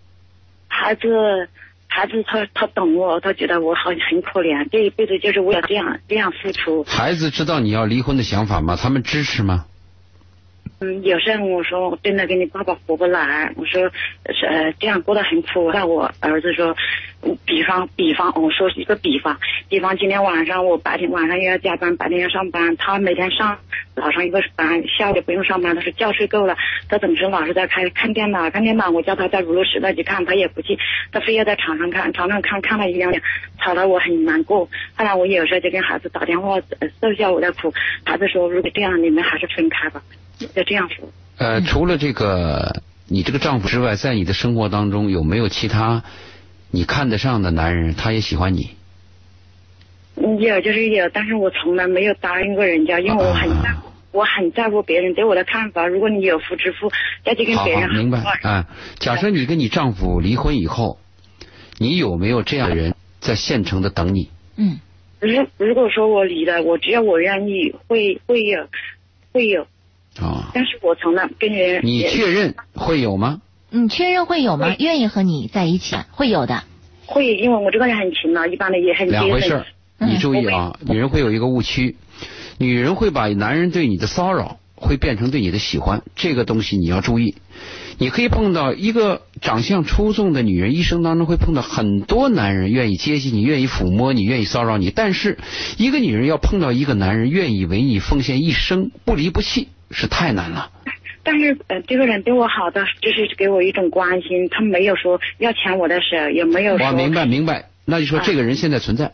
孩子，孩子他他懂我，他觉得我好很可怜，这一辈子就是为了这样这样付出。孩子知道你要离婚的想法吗？他们支持吗？嗯，有时候我说我真的跟你爸爸活不来，我说是呃这样过得很苦。那我儿子说，嗯比方比方，我说一个比方，比方今天晚上我白天晚上又要加班，白天要上班，他每天上早上一个班，下午就不用上班，他说觉睡够了，他总是老是在开看电脑，看电脑，我叫他在娱乐时代去看，他也不去，他非要在床上看，床上看看了一两点，吵得我很难过。后来我有时候就跟孩子打电话，呃受一下我的苦，孩子说如果这样，你们还是分开吧，就这样说。呃，除了这个你这个丈夫之外，在你的生活当中有没有其他你看得上的男人？他也喜欢你？嗯，有就是有，但是我从来没有答应过人家，因为我很在乎，我很在乎别人对我的看法。如果你有夫之妇，要去跟好好，别人明白啊。假设你跟你丈夫离婚以后，你有没有这样的人在县城的等你？嗯如如果说我离了，我只要我愿意，会会有，会有，啊、但是我从来跟人你确认会有吗？你确认会有吗？愿意和你在一起，会有的。会，因为我这个人很勤劳，一般的也很两回事儿。，嗯你注意啊，女人会有一个误区，女人会把男人对你的骚扰会变成对你的喜欢，这个东西你要注意。你可以碰到一个长相出众的女人，一生当中会碰到很多男人愿意接近你，愿意抚摸你，愿意骚扰你。但是，一个女人要碰到一个男人愿意为你奉献一生，不离不弃，是太难了。但是呃，这个人对我好的，就是给我一种关心，他没有说要抢我的手，也没有说我明白明白，那就说这个人现在存在，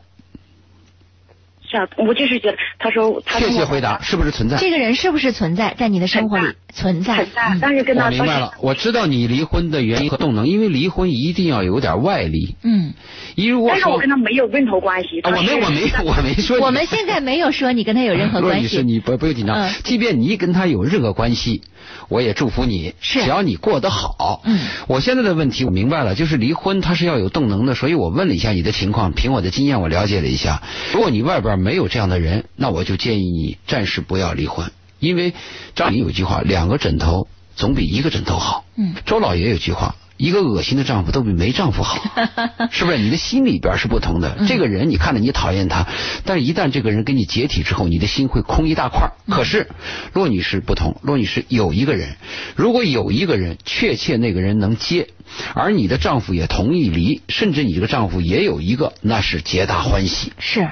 我就是觉得，他说他确跟我切回答是不是存在？这个人是不是存在在你的生活里存在？很大，嗯但是跟他我明白了，我知道你离婚的原因和动能，因为离婚一定要有点外力。嗯，一如果但是我跟他没有任何关系。啊，我没我没 我没说我们现在没有说你跟他有任何 关系女士，系。你不不用紧张嗯，即便你跟他有任何关系，我也祝福你，是只要你过得好。嗯，我现在的问题我明白了，就是离婚它是要有动能的，所以我问了一下你的情况，凭我的经验我了解了一下，如果你外边没有这样的人，那我就建议你暂时不要离婚，因为张琳有句话，两个枕头总比一个枕头好。嗯，周老爷有句话。一个恶心的丈夫都比没丈夫好，是不是？你的心里边是不同的。嗯这个人你看着你讨厌他，但是一旦这个人跟你解体之后，你的心会空一大块可是骆女士不同，骆女士有一个人，如果有一个人确切那个人能接，而你的丈夫也同意离，甚至你这个丈夫也有一个，那是皆大欢喜。是，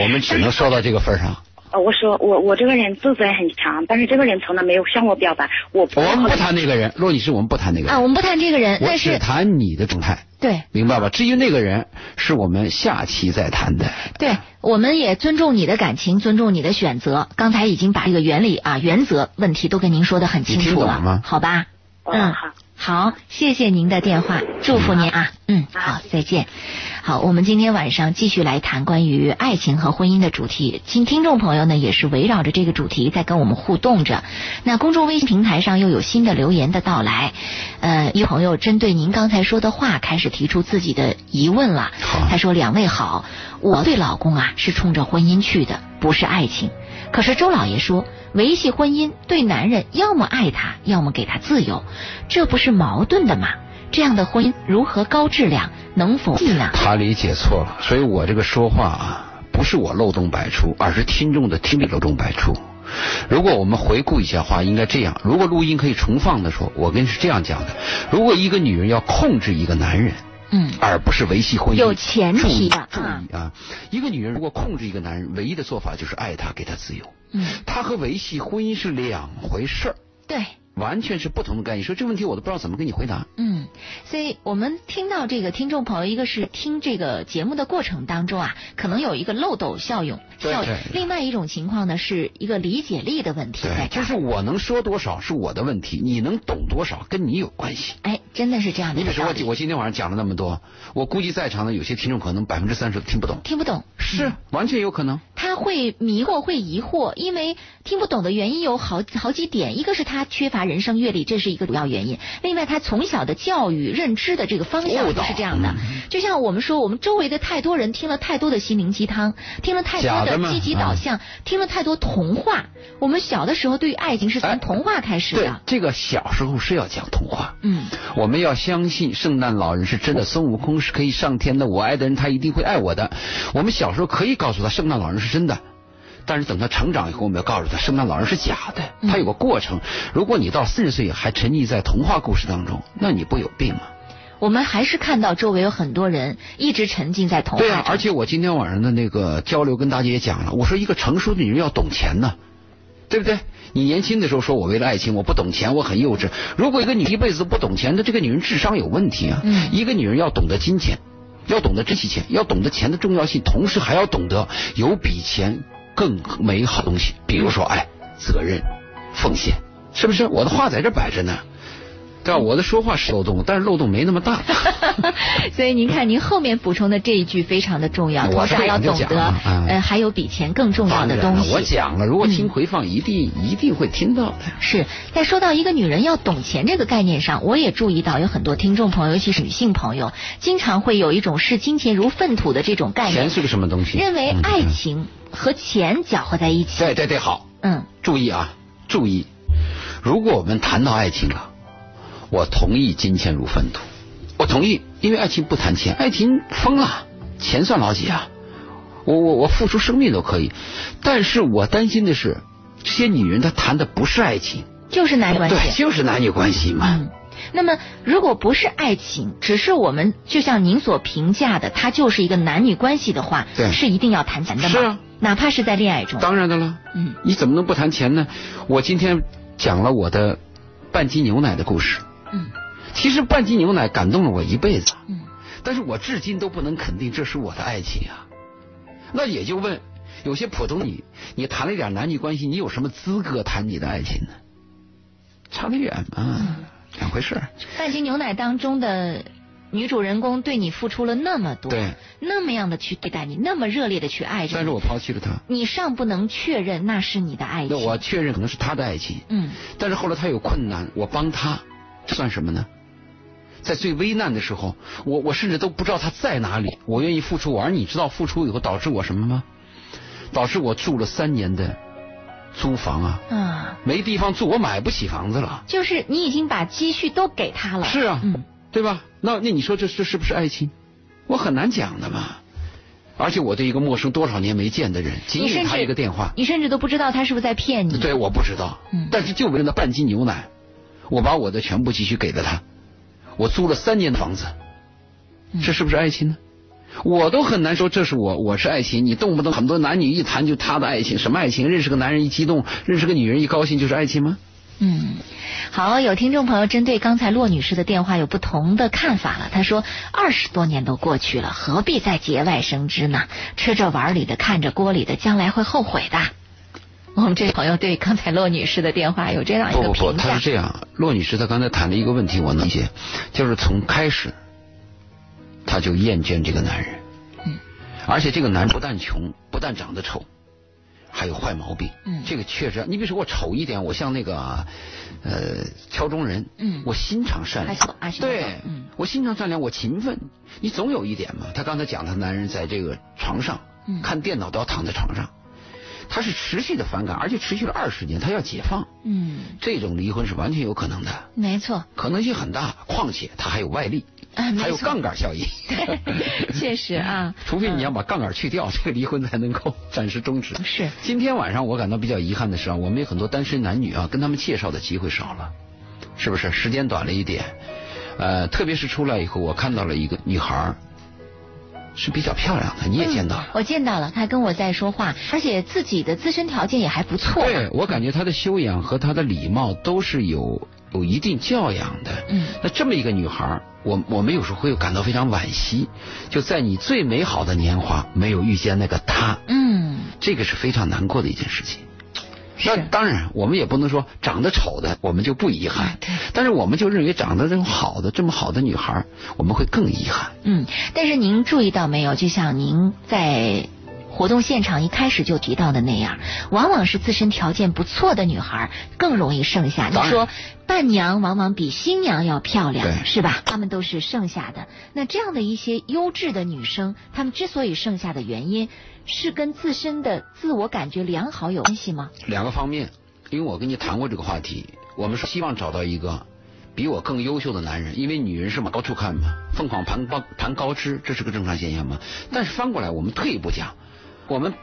我们只能说到这个份儿上。呃，我说我我这个人自尊很强，但是这个人从来没有向我表白，我不我们不谈那个人，骆女士，我们不谈那个人啊，我们不谈这个人，我只但是谈你的状态。对明白吧？至于那个人，是我们下期再谈的。对，我们也尊重你的感情，尊重你的选择。刚才已经把这个原理啊、原则问题都跟您说的很清你听楚了，懂了吗好吧？嗯嗯，好。好，谢谢您的电话，祝福您啊，嗯，好，再见。好，我们今天晚上继续来谈关于爱情和婚姻的主题。听听众朋友呢，也是围绕着这个主题在跟我们互动着。那公众微信平台上又有新的留言的到来，呃，一朋友针对您刚才说的话开始提出自己的疑问了。他说：“两位好，我对老公啊是冲着婚姻去的，不是爱情。可是周老爷说，维系婚姻对男人要么爱他，要么给他自由，这不是矛盾的吗？这样的婚姻如何高质量，能否呢？他理解错了，所以我这个说话啊，不是我漏洞百出，而是听众的听力漏洞百出。如果我们回顾一下话，应该这样：如果录音可以重放的时候，我跟你是这样讲的：如果一个女人要控制一个男人，嗯而不是维系婚姻，有前提的注意注意啊！一个女人如果控制一个男人，唯一的做法就是爱他，给他自由。嗯，他和维系婚姻是两回事儿，对。”完全是不同的概念。说这个问题我都不知道怎么跟你回答。嗯，所以我们听到这个听众朋友，一个是听这个节目的过程当中啊，可能有一个漏斗效用，对效应。另外一种情况呢，是一个理解力的问题在对，就。是我能说多少是我的问题，你能懂多少跟你有关系。哎，真的是这样的你比如说。我我今天晚上讲了那么多，我估计在场的有些听众可能百分之三十都听不懂，听不懂，是完全有可能。他会迷惑，会疑惑，因为听不懂的原因有好好几点，一个是他缺乏人生阅历，这是一个主要原因；另外，他从小的教育认知的这个方向误导不是这样的。嗯就像我们说，我们周围的太多人听了太多的心灵鸡汤，听了太多的积极导向，听了太多童话。我们小的时候对于爱情是哎从童话开始对的，，这个小时候是要讲童话。嗯，我们要相信圣诞老人是真的，孙悟空是可以上天的，我爱的人他一定会爱我的。我们小时候可以告诉他圣诞老人是真的，但是等他成长以后，我们要告诉他圣诞老人是假的，嗯他有个过程。如果你到四十岁还沉溺在童话故事当中，那你不有病吗？我们还是看到周围有很多人一直沉浸在童话中。对啊，而且我今天晚上的那个交流跟大家也讲了，我说一个成熟的女人要懂钱呢，对不对？你年轻的时候说我为了爱情我不懂钱，我很幼稚。如果一个女一辈子不懂钱，那这个女人智商有问题啊。嗯一个女人要懂得金钱，要懂得珍惜钱，要懂得钱的重要性，同时还要懂得有比钱更美好东西，比如说爱、责任、奉献，是不是？我的话在这摆着呢。对吧？我的说话是漏洞，但是漏洞没那么大。所以您看，您后面补充的这一句非常的重要，我同时还要懂得呃，还有比钱更重要的东西。我讲了，如果听嗯回放，一定一定会听到的。是在说到一个女人要懂钱这个概念上，我也注意到有很多听众朋友，尤其是女性朋友，经常会有一种视金钱如粪土的这种概念，钱是个什么东西？认为嗯爱情和钱搅和在一起。对对对，好，嗯注意啊，注意。如果我们谈到爱情了，我同意金钱如粪土，我同意，因为爱情不谈钱，爱情疯了，钱算老几啊？我我我付出生命都可以，但是我担心的是，这些女人她谈的不是爱情，就是男女关系。对，就是男女关系嘛。嗯，那么如果不是爱情，只是我们就像您所评价的，它就是一个男女关系的话，对是一定要谈钱的吗？是啊，哪怕是在恋爱中。当然的了，嗯你怎么能不谈钱呢？我今天讲了我的半斤牛奶的故事，嗯其实半斤牛奶感动了我一辈子，嗯，但是我至今都不能肯定这是我的爱情啊。那也就问，有些普通女，你谈了一点男女关系，你有什么资格谈你的爱情呢？差得远嘛，两回事。半斤牛奶当中的女主人公对你付出了那么多，对，那么样的去对待你，那么热烈的去爱着你，但是我抛弃了她，你尚不能确认那是你的爱情。那我确认可能是他的爱情，嗯但是后来他有困难，我帮他，这算什么呢？在最危难的时候，我我甚至都不知道他在哪里，我愿意付出。而你知道付出以后导致我什么吗？导致我住了三年的租房啊，啊，没地方住，我买不起房子了。就是你已经把积蓄都给他了。是啊，嗯对吧？那那你说这这是不是爱情？我很难讲的嘛。而且我对一个陌生多少年没见的人，仅仅他一个电话，你甚至都不知道他是不是在骗你。对，我不知道。嗯但是就为了那半斤牛奶，我把我的全部积蓄给了他，我租了三年的房子，嗯这是不是爱情呢？我都很难说这是我我是爱情，你动不动很多男女一谈就他的爱情，什么爱情？认识个男人一激动，认识个女人一高兴就是爱情吗？嗯，好，有听众朋友针对刚才骆女士的电话有不同的看法了。他说，二十多年都过去了，何必再节外生枝呢？吃着碗里的，看着锅里的，将来会后悔的。我们这位朋友对刚才骆女士的电话有这样一不不不，个评价他是。这样，骆女士她刚才谈了一个问题，我能理解，就是从开始，她就厌倦这个男人，嗯，而且这个男人不但穷，不但长得丑，还有坏毛病，嗯这个确实，你比如说我丑一点，我像那个呃敲钟人，嗯我心肠善良对，嗯我心肠善良，我勤奋，你总有一点嘛。她刚才讲，她男人在这个床上、嗯看电脑都要躺在床上，他是持续的反感，而且持续了二十年，他要解放。嗯，这种离婚是完全有可能的，没错，可能性很大。况且他还有外力，啊，还有杠杆效应。对 确实啊，除非你要把杠杆去掉，这个离婚才能够暂时终止。是今天晚上我感到比较遗憾的是啊，我们有很多单身男女啊，跟他们介绍的机会少了，是不是？时间短了一点，呃，特别是出来以后，我看到了一个女孩儿是比较漂亮的，你也见到了。我见到了，他跟我在说话，而且自己的自身条件也还不错。对，我感觉她的修养和她的礼貌都是有有一定教养的。嗯那这么一个女孩儿，我我们有时候会感到非常惋惜，就在你最美好的年华没有遇见那个他，嗯，这个是非常难过的一件事情。是那当然，我们也不能说长得丑的我们就不遗憾，对但是我们就认为长得这种好的这么好的女孩儿，我们会更遗憾。嗯，但是您注意到没有？就像您在活动现场一开始就提到的那样，往往是自身条件不错的女孩更容易剩下。你说伴娘往往比新娘要漂亮，是吧？她们都是剩下的。那这样的一些优质的女生，她们之所以剩下的原因，是跟自身的自我感觉良好有关系吗？两个方面，因为我跟你谈过这个话题，我们是希望找到一个比我更优秀的男人，因为女人是往高处看嘛，凤凰盘高盘高枝，这是个正常现象嘛。但是翻过来，我们退一步讲，我们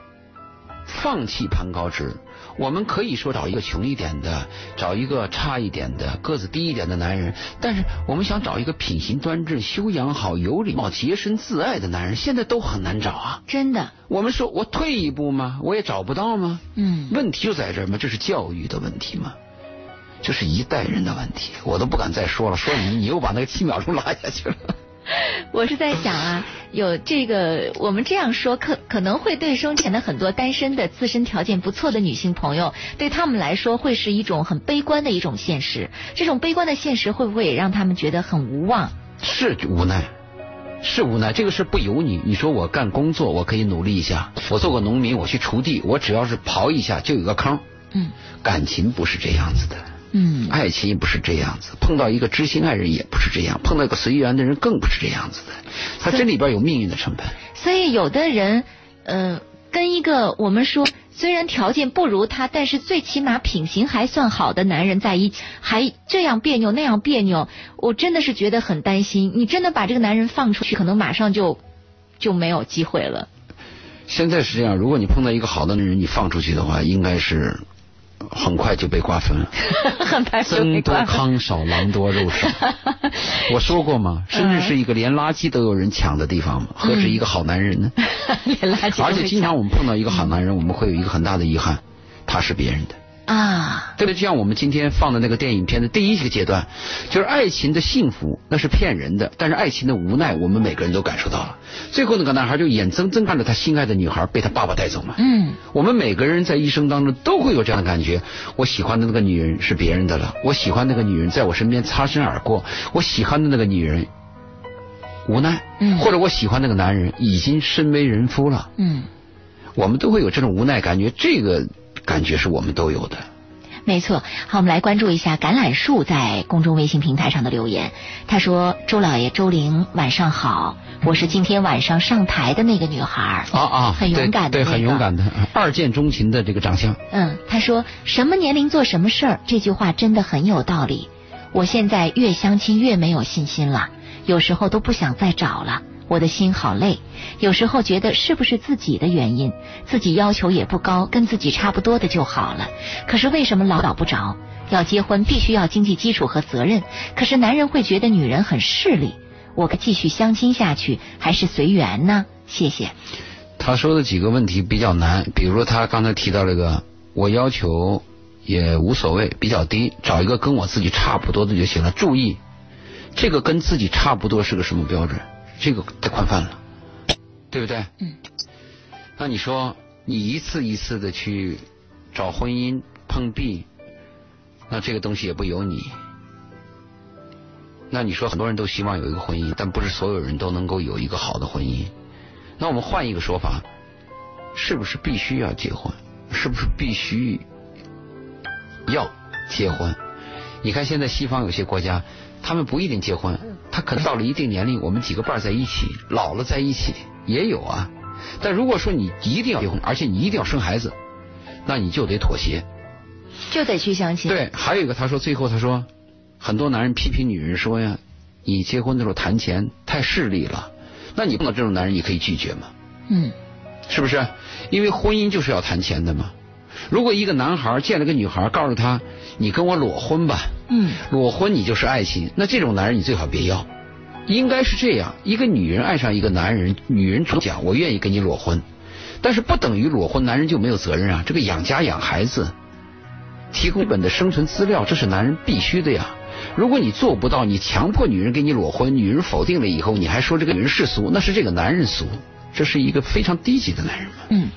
放弃攀高枝，我们可以说找一个穷一点的，找一个差一点的，个子低一点的男人，但是我们想找一个品行端正、修养好、有礼貌、洁身自爱的男人，现在都很难找啊。真的，我们说我退一步吗？我也找不到吗？嗯，问题就在这儿吗？这是教育的问题吗？这是一代人的问题，我都不敢再说了。说你，你又把那个七秒钟拉下去了。我是在想啊，有这个，我们这样说可可能会对生前的很多单身的自身条件不错的女性朋友，对他们来说会是一种很悲观的一种现实。这种悲观的现实会不会也让他们觉得很无望？是无奈，是无奈。这个事不由你。你说我干工作，我可以努力一下。我做个农民，我去锄地，我只要是刨一下就有个坑。嗯感情不是这样子的，嗯，爱情也不是这样子。碰到一个知心爱人也不是这样，碰到一个随缘的人更不是这样子的。他这里边有命运的成本。所以有的人，呃，跟一个我们说虽然条件不如他，但是最起码品行还算好的男人在一起，还这样别扭那样别扭，我真的是觉得很担心。你真的把这个男人放出去，可能马上就就没有机会了。现在是这样，如果你碰到一个好的人，你放出去的话，应该是很快就被瓜分了。很快僧多被挂糠少，狼多肉少。我说过吗？深圳是一个连垃圾都有人抢的地方嘛，何止一个好男人呢？连垃圾而且经常我们碰到一个好男人，我们会有一个很大的遗憾，他是别人的。啊，对不对？就像我们今天放的那个电影片的第一个阶段，就是爱情的幸福那是骗人的，但是爱情的无奈我们每个人都感受到了。最后那个男孩就眼睁睁看着他心爱的女孩被他爸爸带走嘛。嗯我们每个人在一生当中都会有这样的感觉，我喜欢的那个女人是别人的了，我喜欢那个女人在我身边擦身而过，我喜欢的那个女人无奈，嗯或者我喜欢那个男人已经身为人夫了，嗯。我们都会有这种无奈感觉，这个感觉是我们都有的。没错，好，我们来关注一下橄榄树在公众微信平台上的留言。他说：“周老爷、周玲，晚上好，我是今天晚上上台的那个女孩。啊啊，很勇敢的对，对，很勇敢的，二见钟情的这个长相。嗯，他说：“什么年龄做什么事儿，这句话真的很有道理。我现在越相亲越没有信心了，有时候都不想再找了。我的心好累，有时候觉得是不是自己的原因，自己要求也不高，跟自己差不多的就好了。可是为什么老找不着？要结婚必须要经济基础和责任，可是男人会觉得女人很势利。我该继续相亲下去，还是随缘呢？谢谢。他说的几个问题比较难，比如说他刚才提到这个，我要求也无所谓，比较低，找一个跟我自己差不多的就行了。注意，这个跟自己差不多是个什么标准？这个太宽泛了，对不对？嗯。那你说，你一次一次的去找婚姻碰壁，那这个东西也不由你。那你说很多人都希望有一个婚姻，但不是所有人都能够有一个好的婚姻。那我们换一个说法，是不是必须要结婚？是不是必须要结婚？你看现在西方有些国家，他们不一定结婚，他可能到了一定年龄，我们几个伴儿在一起，老了在一起也有啊。但如果说你一定要结婚，而且你一定要生孩子，那你就得妥协。就得去相亲。，对，还有一个，他说最后他说，很多男人批评女人说呀，你结婚的时候谈钱太势利了。那你碰到这种男人，你可以拒绝吗？嗯是不是？因为婚姻就是要谈钱的嘛。如果一个男孩见了个女孩，告诉他你跟我裸婚吧，嗯裸婚你就是爱情，那这种男人你最好别要。应该是这样，一个女人爱上一个男人，女人主动讲我愿意跟你裸婚，但是不等于裸婚男人就没有责任啊。这个养家养孩子，提供基本的生存资料，这是男人必须的呀。如果你做不到，你强迫女人给你裸婚，女人否定了以后，你还说这个女人世俗，那是这个男人俗，这是一个非常低级的男人嘛。嗯，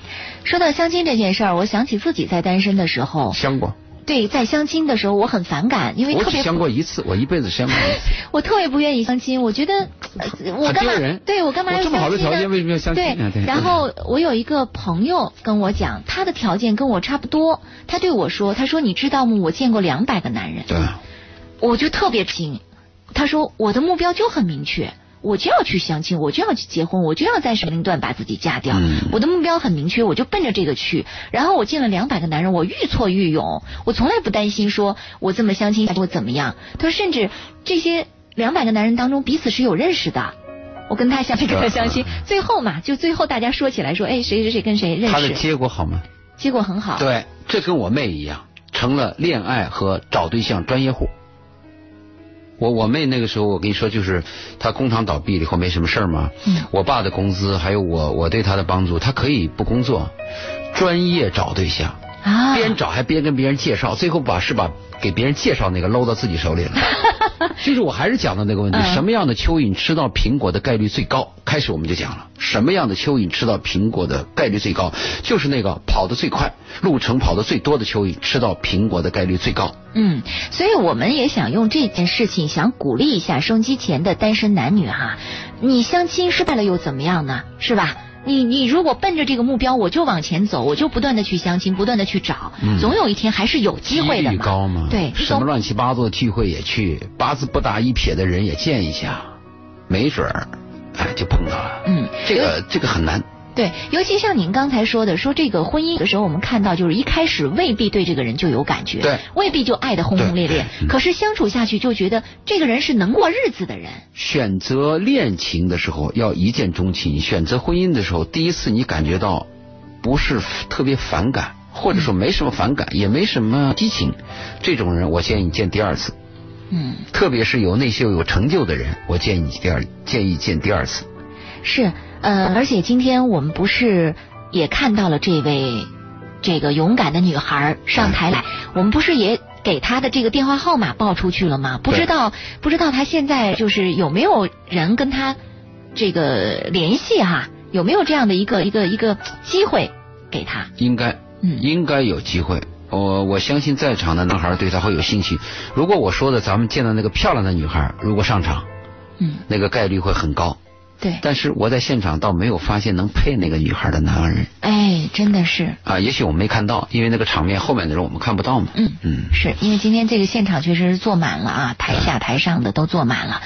说到相亲这件事儿，我想起自己在单身的时候，相过，对，在相亲的时候我很反感，因为我只特别相过一次，我一辈子相过一次。我特别不愿意相亲，我觉得呃我干嘛对我干嘛这么好的条件为什么要相亲啊对然后我有一个朋友跟我讲，他的条件跟我差不多，他对我说，他说你知道吗？我见过两百个男人，对，我就特别惊。他说我的目标就很明确。我就要去相亲，我就要去结婚，我就要在什么段把自己嫁掉。嗯我的目标很明确，我就奔着这个去。然后我见了两百个男人，我愈挫愈勇，我从来不担心说我这么相亲会怎么样。他说，甚至这些两百个男人当中彼此是有认识的。我跟他相这个相亲，最后嘛，就最后大家说起来说，哎，谁谁谁跟谁认识他的，结果好吗？结果很好。对，这跟我妹一样，成了恋爱和找对象专业户。我我妹那个时候，我跟你说，就是她工厂倒闭了以后没什么事儿嘛。嗯我爸的工资还有我我对她的帮助，她可以不工作，专业找对象，啊，边找还边跟别人介绍，最后把是把给别人介绍那个搂到自己手里了。就是我还是讲的那个问题，嗯什么样的蚯蚓吃到苹果的概率最高？开始我们就讲了，什么样的蚯蚓吃到苹果的概率最高？就是那个跑得最快、路程跑得最多的蚯蚓，吃到苹果的概率最高。嗯，所以我们也想用这件事情，想鼓励一下收音机前的单身男女哈。你相亲失败了又怎么样呢？是吧？你你如果奔着这个目标，我就往前走，我就不断的去相亲，不断的去找，嗯总有一天还是有机会的几率高嘛？对，什么乱七八糟的聚会也去，八字不搭一撇的人也见一下，没准儿，哎，就碰到了。嗯，这个这个很难。对，尤其像您刚才说的，说这个婚姻的时候，我们看到就是一开始未必对这个人就有感觉，对未必就爱的轰轰烈烈，可是相处下去就觉得这个人是能过日子的人。选择恋情的时候要一见钟情，选择婚姻的时候，第一次你感觉到不是特别反感，或者说没什么反感，也没什么激情，这种人我建议见第二次。嗯，特别是有内秀有成就的人，我建议第二建议见第二次。是，呃，而且今天我们不是也看到了这位这个勇敢的女孩上台来，我们不是也给她的这个电话号码报出去了吗？不知道不知道她现在就是有没有人跟她这个联系哈？有没有这样的一个一个一个机会给她？应该，嗯应该有机会。我我相信在场的男孩对她会有兴趣。如果我说的咱们见到那个漂亮的女孩，如果上场，嗯，那个概率会很高。对，但是我在现场倒没有发现能配那个女孩的男人哎，真的是。啊，也许我没看到，因为那个场面后面的人我们看不到嘛。嗯嗯，是因为今天这个现场确实是坐满了啊，台下台上的都坐满了。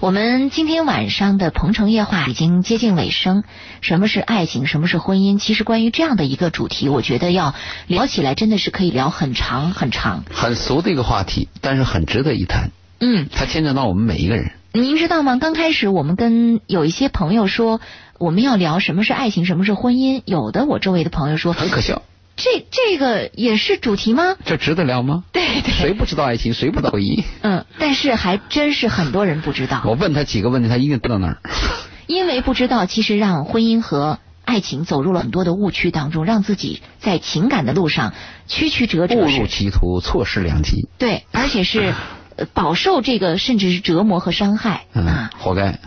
我们今天晚上的《鹏城夜话》已经接近尾声。什么是爱情？什么是婚姻？其实关于这样的一个主题，我觉得要聊起来真的是可以聊很长很长。很俗的一个话题，但是很值得一谈。嗯，它牵扯到我们每一个人。您知道吗？刚开始我们跟有一些朋友说我们要聊什么是爱情，什么是婚姻。有的我周围的朋友说，很可笑，这这个也是主题吗？这值得聊吗？对对，谁不知道爱情？谁不知道婚姻？嗯，但是还真是很多人不知道。我问他几个问题，他一定知道那儿。因为不知道，其实让婚姻和爱情走入了很多的误区当中，让自己在情感的路上曲曲折折误入，歧途，错失良机。对，而且是呃 饱受这个甚至是折磨和伤害嗯活该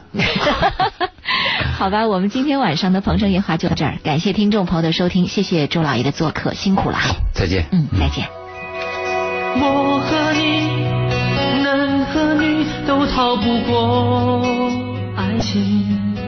好吧我们今天晚上的彭城夜话就到这儿感谢听众朋友的收听谢谢周老爷的做客辛苦了好再见嗯再见我和你能和你都逃不过爱情